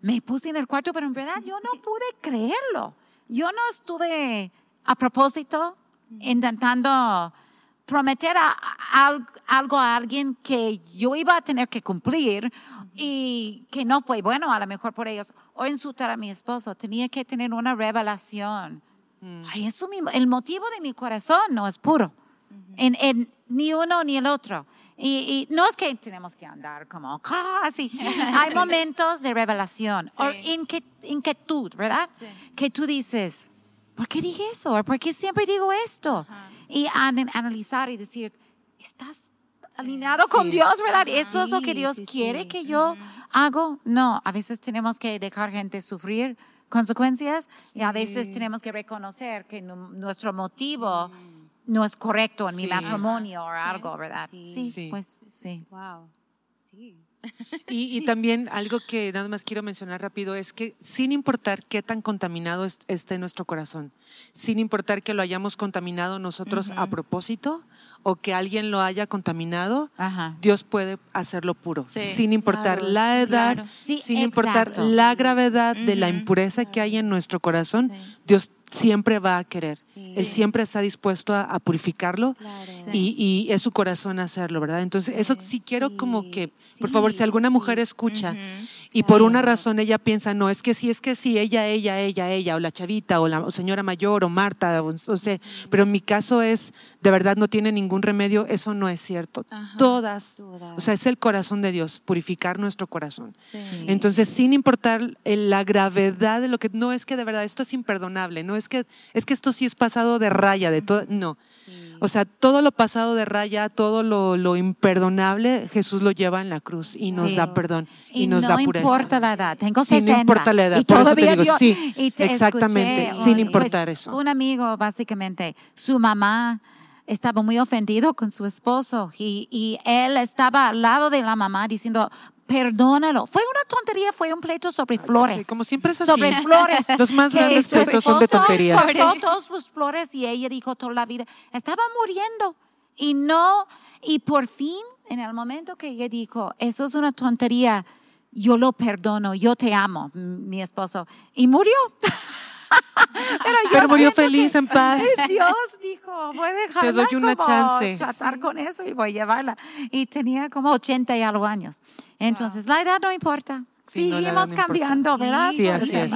Me puse en el cuarto, pero en verdad yo no (laughs) pude creerlo. Yo no estuve a propósito intentando prometer algo a alguien que yo iba a tener que cumplir y que no fue bueno a lo mejor por ellos, o insultar a mi esposo, tenía que tener una revelación. Mm. Ay, eso el motivo de mi corazón no es puro, en, en, ni uno ni el otro. Y, y, no es que tenemos que andar como casi. (laughs) Hay momentos de revelación o inquietud, ¿verdad? Que tú dices, ¿por qué dije eso? ¿Por qué siempre digo esto? Y analizar y decir, ¿estás alineado con Dios, ¿verdad? Eso es lo que Dios quiere que yo hago. No, a veces tenemos que dejar gente sufrir consecuencias y a veces tenemos que reconocer que nuestro motivo no es correcto en mi matrimonio o algo, ¿verdad? Sí, pues sí. Wow. Sí. (laughs) Y, también algo que nada más quiero mencionar rápido es que sin importar qué tan contaminado esté nuestro corazón, sin importar que lo hayamos contaminado nosotros a propósito o que alguien lo haya contaminado, Dios puede hacerlo puro, sin importar la edad, sin importar la gravedad de la impureza que hay en nuestro corazón, Dios siempre va a querer. Él siempre está dispuesto a, purificarlo y, es su corazón hacerlo, ¿verdad? Entonces, eso sí quiero como que, por favor, si alguna mujer escucha y por una razón ella piensa, no, es que sí, es que sí, ella, ella, ella, ella, o la chavita, o la señora mayor, o Marta, o, o sea, pero en mi caso es, de verdad no tiene ningún remedio, eso no es cierto. Todas, o sea, es el corazón de Dios, purificar nuestro corazón. Entonces, sin importar la gravedad de lo que, no es que de verdad esto es imperdonable, no es que, es que esto sí es pasado de raya, de todo, no. O sea, todo lo pasado de raya, todo lo, imperdonable, Jesús lo lleva en la cruz y nos da perdón y, nos da pureza. No importa la edad, tengo 60. Sí, no importa la edad, por eso te digo, sí, exactamente, sin importar pues, eso. Un amigo, básicamente, su mamá estaba muy ofendido con su esposo y, y, él estaba al lado de la mamá diciendo, perdónalo. Fue una tontería, fue un pleito sobre flores. Sí, como siempre es así. Sobre flores. (laughs) Los más grandes pleitos son de tonterías. todos sus flores y ella dijo toda la vida, estaba muriendo y no, y por fin, en el momento que ella dijo, eso es una tontería, yo lo perdono, yo te amo, mi esposo, y murió. (laughs) Pero, murió feliz, en paz. Dios dijo, voy a dejarla Te doy una chance. tratar con eso y voy a llevarla. Y tenía como 80 y algo años. Entonces, la edad no importa. Seguimos cambiando, ¿verdad? Sí, así es.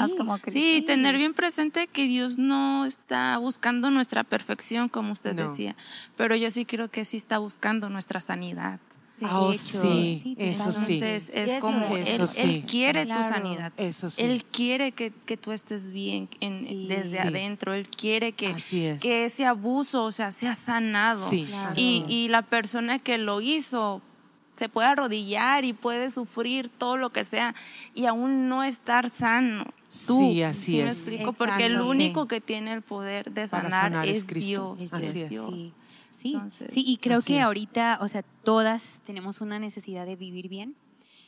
Sí, tener bien presente que Dios no está buscando nuestra perfección, como usted decía, pero yo sí creo que sí está buscando nuestra sanidad. Ah, sí, eso sí. Entonces es como él, quiere tu sanidad. Eso sí. Él quiere que, que tú estés bien desde adentro. Él quiere que, que ese abuso, o sea, sea sanado. Y, y la persona que lo hizo se puede arrodillar y puede sufrir todo lo que sea y aún no estar sano. Tú, sí, así es. me explico? Porque el único que tiene el poder de sanar, es, Dios. Es Dios. Sí, sí y creo que ahorita, o sea, todas tenemos una necesidad de vivir bien.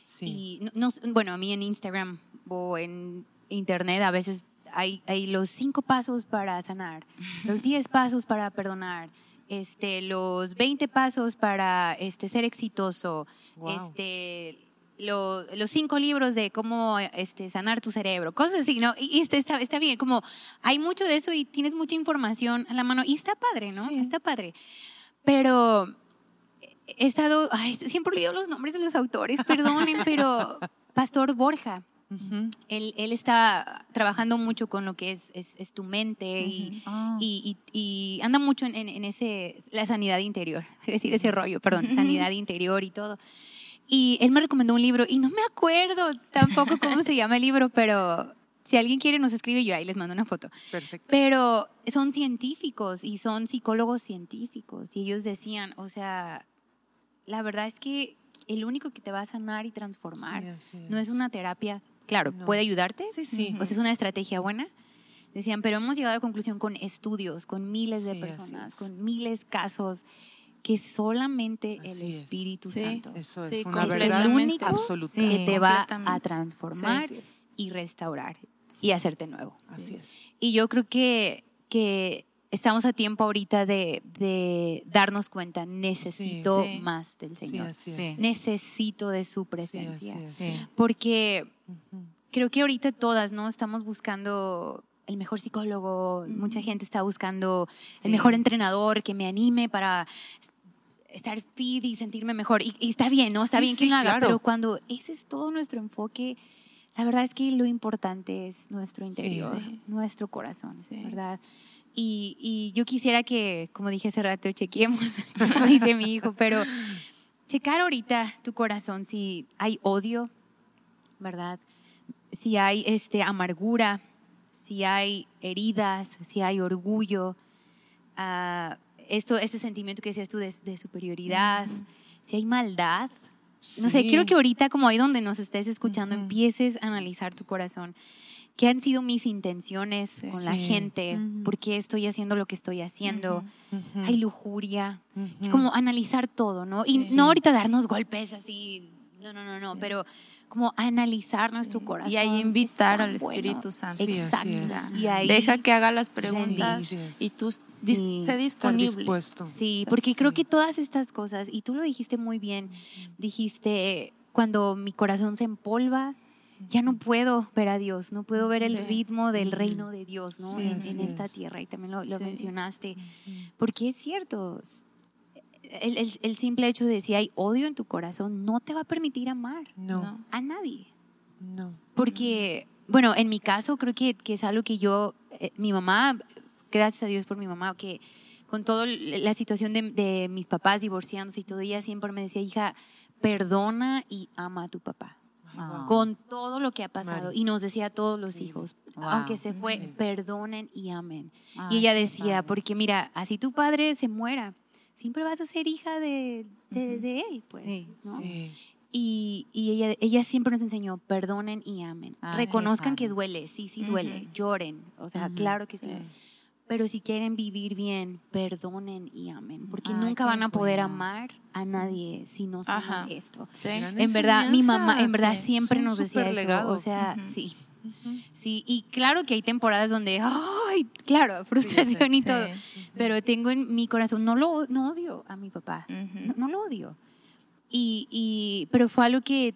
Sí. Y no, bueno, a mí en Instagram o en internet a veces hay, hay los cinco pasos para sanar, (laughs) los diez pasos para perdonar, este, los 20 pasos para este, ser exitoso, este, los cinco libros de cómo este, sanar tu cerebro, cosas así, ¿no? Y este está, está bien, como hay mucho de eso y tienes mucha información a la mano y está padre, ¿no? Está padre. Pero he estado, ay, siempre olvido los nombres de los autores, (laughs) perdonen, pero Pastor Borja. él, él, está trabajando mucho con lo que es, es, tu mente ah. y, y, anda mucho en, en, ese, la sanidad interior, (laughs) es decir, ese rollo, perdón, sanidad interior y todo. Y él me recomendó un libro y no me acuerdo tampoco cómo se llama el libro, pero si alguien quiere nos escribe yo ahí les mando una foto. Perfecto. Pero son científicos y son psicólogos científicos y ellos decían, o sea, la verdad es que el único que te va a sanar y transformar no es una terapia, claro, puede ayudarte, sí, sí. o sea, es una estrategia buena. Decían, pero hemos llegado a la conclusión con estudios, con miles de personas, con miles de casos que solamente el Espíritu Santo. eso es una verdad absoluta. que te va a transformar y restaurar y hacerte nuevo. Así es. Y yo creo que, que estamos a tiempo ahorita de, de darnos cuenta, necesito más del Señor. Necesito de su presencia. Porque creo que ahorita todas, ¿no? Estamos buscando el mejor psicólogo, mucha gente está buscando el mejor entrenador que me anime para estar fit y sentirme mejor. Y, está bien, ¿no? Está bien que lo haga, pero cuando ese es todo nuestro enfoque, la verdad es que lo importante es nuestro interior, nuestro corazón, ¿verdad? Y, y, yo quisiera que, como dije hace rato, chequeemos, (laughs) como dice mi hijo, pero checar ahorita tu corazón si hay odio, ¿verdad? Si hay este, amargura, si hay heridas, si hay orgullo, uh, esto, este sentimiento que decías tú de, superioridad, si hay maldad. No sé, quiero que ahorita, como ahí donde nos estés escuchando, empieces a analizar tu corazón. ¿Qué han sido mis intenciones con la gente? ¿Por qué estoy haciendo lo que estoy haciendo? ¿Hay lujuria? Como analizar todo, ¿no? Y no ahorita darnos golpes así No, no, no, no, pero como analizar nuestro corazón. Y ahí invitar al Espíritu Santo. Exacto. Y ahí, Deja que haga las preguntas y tú sé disponible. Sí, porque creo que todas estas cosas, y tú lo dijiste muy bien, dijiste, cuando mi corazón se empolva, ya no puedo ver a Dios, no puedo ver el ritmo del reino de Dios ¿no? en, esta tierra, y también lo, lo mencionaste, porque es cierto, el, simple hecho de si hay odio en tu corazón no te va a permitir amar no. a nadie. No. Porque, bueno, en mi caso creo que, que es algo que yo, eh, mi mamá, gracias a Dios por mi mamá, que con toda la situación de, de, mis papás divorciándose y todo, ella siempre me decía, hija, perdona y ama a tu papá. Con todo lo que ha pasado. Y nos decía a todos los hijos, aunque se fue, perdonen y amen. y ella decía, porque mira, así tu padre se muera, siempre vas a ser hija de, de, él, pues. Sí, sí. Y, y ella, ella, siempre nos enseñó, perdonen y amen. Reconozcan que duele, sí, sí duele, lloren, o sea, claro que sí. Pero si quieren vivir bien, perdonen y amen, porque nunca van a poder amar a nadie si no saben esto. En verdad, mi mamá, en verdad siempre nos decía eso, o sea, sí. Sí, y claro que hay temporadas donde, ay, claro, frustración y todo, pero tengo en mi corazón, no lo no odio a mi papá, no, lo odio. Y, y, pero fue algo que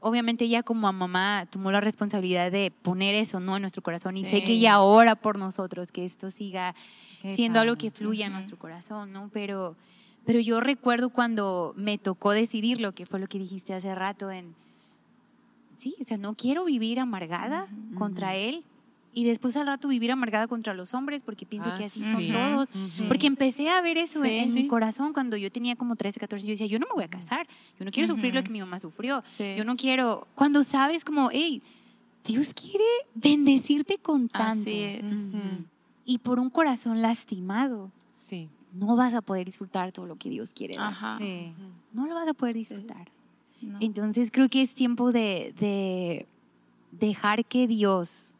obviamente ella como mamá tomó la responsabilidad de poner eso no en nuestro corazón y sé que ella ora por nosotros que esto siga siendo algo que fluya en nuestro corazón no pero pero yo recuerdo cuando me tocó decidir lo que fue lo que dijiste hace rato en sí, o sea, no quiero vivir amargada contra él y después al rato vivir amargada contra los hombres porque pienso que así son todos. Porque empecé a ver eso en, mi corazón cuando yo tenía como 13, 14. Yo decía, yo no me voy a casar. Yo no quiero sufrir lo que mi mamá sufrió. Yo no quiero. Cuando sabes, como, hey, Dios quiere bendecirte con tanto. Así es. Y por un corazón lastimado. Sí. No vas a poder disfrutar todo lo que Dios quiere. Dar. Sí. No lo vas a poder disfrutar. Entonces creo que es tiempo de, dejar que Dios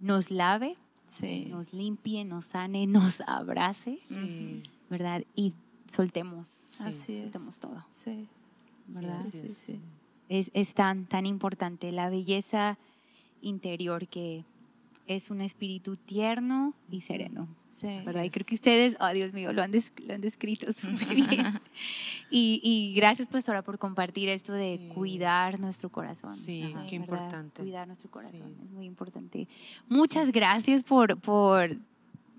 nos lave, nos limpie, nos sane, nos abrace, ¿verdad? Y soltemos, Así soltemos todo. Sí. ¿verdad? Es, es tan, tan importante la belleza interior que es un espíritu tierno y sereno. Sí, ¿verdad? y creo que ustedes, oh Dios mío, lo han, lo han descrito (laughs) súper bien. y, y, gracias, pastora, por compartir esto de cuidar nuestro corazón. Sí, qué importante. Cuidar nuestro corazón, es muy importante. Muchas gracias por, por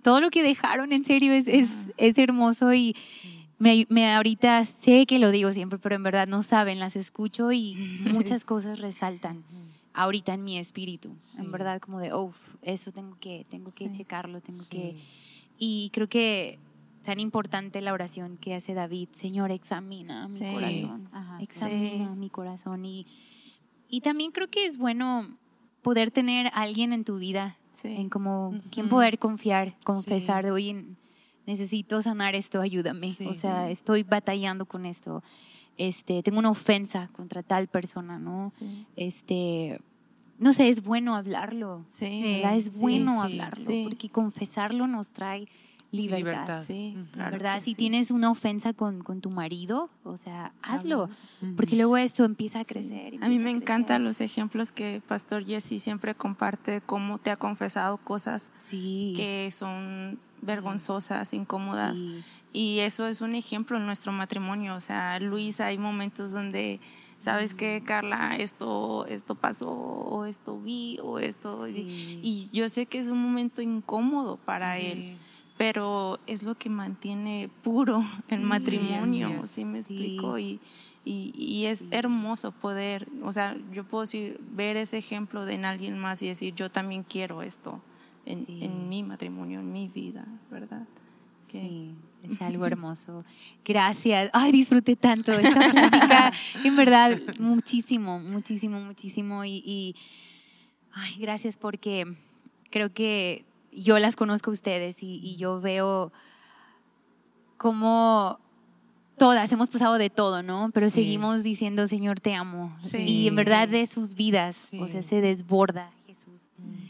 todo lo que dejaron, en serio, es, es, es hermoso y me, me, ahorita sé que lo digo siempre, pero en verdad no saben, las escucho y (laughs) muchas cosas resaltan ahorita en mi espíritu, en verdad, como de, uff, eso tengo que, tengo que checarlo, tengo que... Y creo que tan importante la oración que hace David, Señor, examina mi corazón, examina mi corazón. Y, y también creo que es bueno poder tener a alguien en tu vida, en como quien poder confiar, confesar de, oye, necesito sanar esto, ayúdame, o sea, estoy batallando con esto este, tengo una ofensa contra tal persona, ¿no? Este, no sé, es bueno hablarlo. Sí. Es bueno hablarlo, porque confesarlo nos trae libertad. Sí, ¿verdad? si tienes una ofensa con, con, tu marido, o sea, hazlo, porque luego eso empieza a crecer. a mí me encantan los ejemplos que Pastor Jesse siempre comparte, cómo te ha confesado cosas que son vergonzosas, incómodas. Y eso es un ejemplo en nuestro matrimonio. O sea, Luis, hay momentos donde, ¿sabes qué, Carla? Esto, esto pasó, o esto vi, o esto. Y yo sé que es un momento incómodo para él, pero es lo que mantiene puro (laughs) el matrimonio, ¿sí me explico? Y, y, es hermoso poder, o sea, yo puedo decir, ver ese ejemplo de en alguien más y decir, yo también quiero esto en, en mi matrimonio, en mi vida, ¿verdad? Sí, es algo (laughs) hermoso. Gracias. Ay, disfruté tanto esta plática. en verdad, muchísimo, muchísimo, muchísimo. Y, ay, gracias porque creo que yo las conozco a ustedes y, yo veo cómo todas hemos pasado de todo, ¿no? Pero seguimos diciendo, Señor, te amo. Y en verdad de sus vidas, o sea, se desborda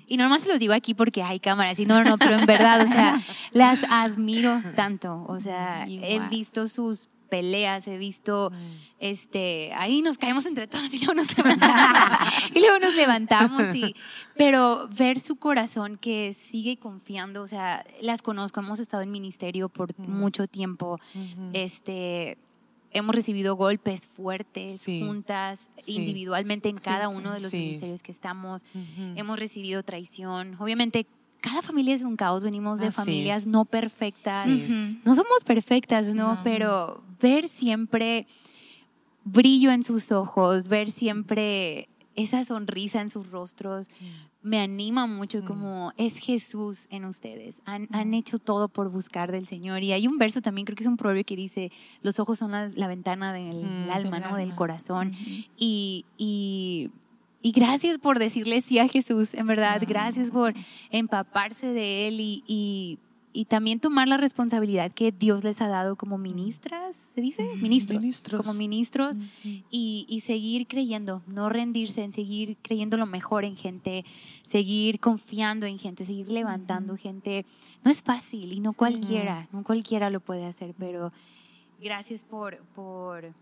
y no más se los digo aquí porque hay cámaras, y no, no, pero en verdad, o sea, (laughs) las admiro tanto. O sea, he visto sus peleas, he visto, mm. este, ahí nos caemos entre todos y luego nos (laughs) levantamos, y luego nos levantamos y, pero ver su corazón que sigue confiando, o sea, las conozco, hemos estado en ministerio por mm. mucho tiempo, este, hemos recibido golpes fuertes juntas, individualmente en cada uno de los ministerios que estamos. Hemos recibido traición. Obviamente, cada familia es un caos. Venimos de ah, familias no perfectas. No somos perfectas, ¿no? Pero ver siempre brillo en sus ojos, ver siempre esa sonrisa en sus rostros, me anima mucho mm. como es Jesús en ustedes. Han, han, hecho todo por buscar del Señor. Y hay un verso también, creo que es un proverbio que dice, los ojos son la, ventana del mm, alma, ¿no? Del corazón. y, y, y, gracias por decirle sí a Jesús, en verdad. Gracias por empaparse de Él y, y y también tomar la responsabilidad que Dios les ha dado como ministras, ¿se dice? Ministros. Como ministros y, y, seguir creyendo, no rendirse, en seguir creyendo lo mejor en gente, seguir confiando en gente, seguir levantando gente. No es fácil y no cualquiera, no. cualquiera lo puede hacer, pero gracias por, por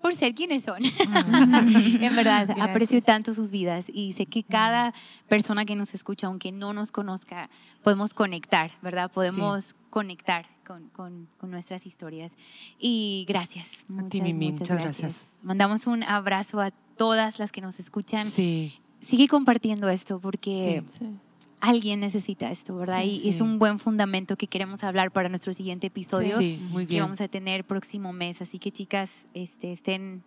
por ser quienes son. (laughs) en verdad, aprecio tanto sus vidas y sé que cada persona que nos escucha, aunque no nos conozca, podemos conectar, ¿verdad? Podemos conectar con, con, nuestras historias. Y gracias. a ti, Mimi, muchas, gracias. Mandamos un abrazo a todas las que nos escuchan. Sí. Sigue compartiendo esto porque... Sí alguien necesita esto, ¿verdad? y es un buen fundamento que queremos hablar para nuestro siguiente episodio sí, muy bien. que vamos a tener próximo mes. Así que chicas, este, estén,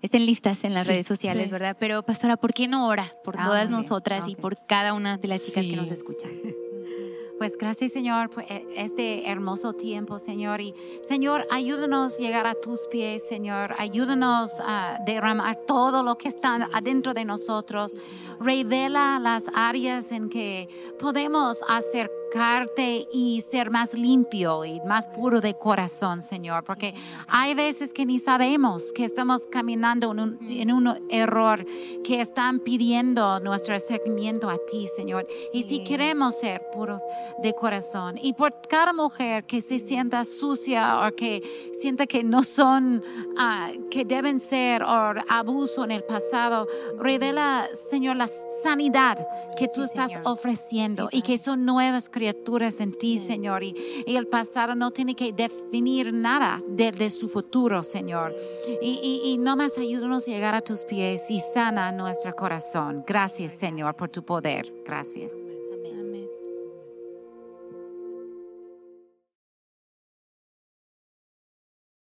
estén listas en las redes sociales, ¿verdad? Pero pastora, ¿por qué no ora por ah, todas nosotras y por cada una de las chicas que nos escuchan? (laughs) Pues gracias, Señor, por e, este hermoso tiempo, Señor. Y Señor, ayúdanos a llegar a tus pies, Señor. Ayúdanos a derramar todo lo que está adentro de nosotros. Revela las áreas en que podemos hacer y ser más limpio y más puro de corazón, Señor, porque hay veces que ni sabemos que estamos caminando en un, en un error, que están pidiendo nuestro seguimiento a ti, Señor. Y si queremos ser puros de corazón, y por cada mujer que se sienta sucia o que sienta que no son, uh, que deben ser, o abuso en el pasado, revela, Señor, la sanidad que tú estás ofreciendo y que son nuevas criaturas criaturas en ti, Señor. Y, el pasado no tiene que definir nada de, su futuro, Señor. Y, y, y nomás ayúdanos a llegar a tus pies y sana nuestro corazón. Gracias, Señor, por tu poder. Gracias.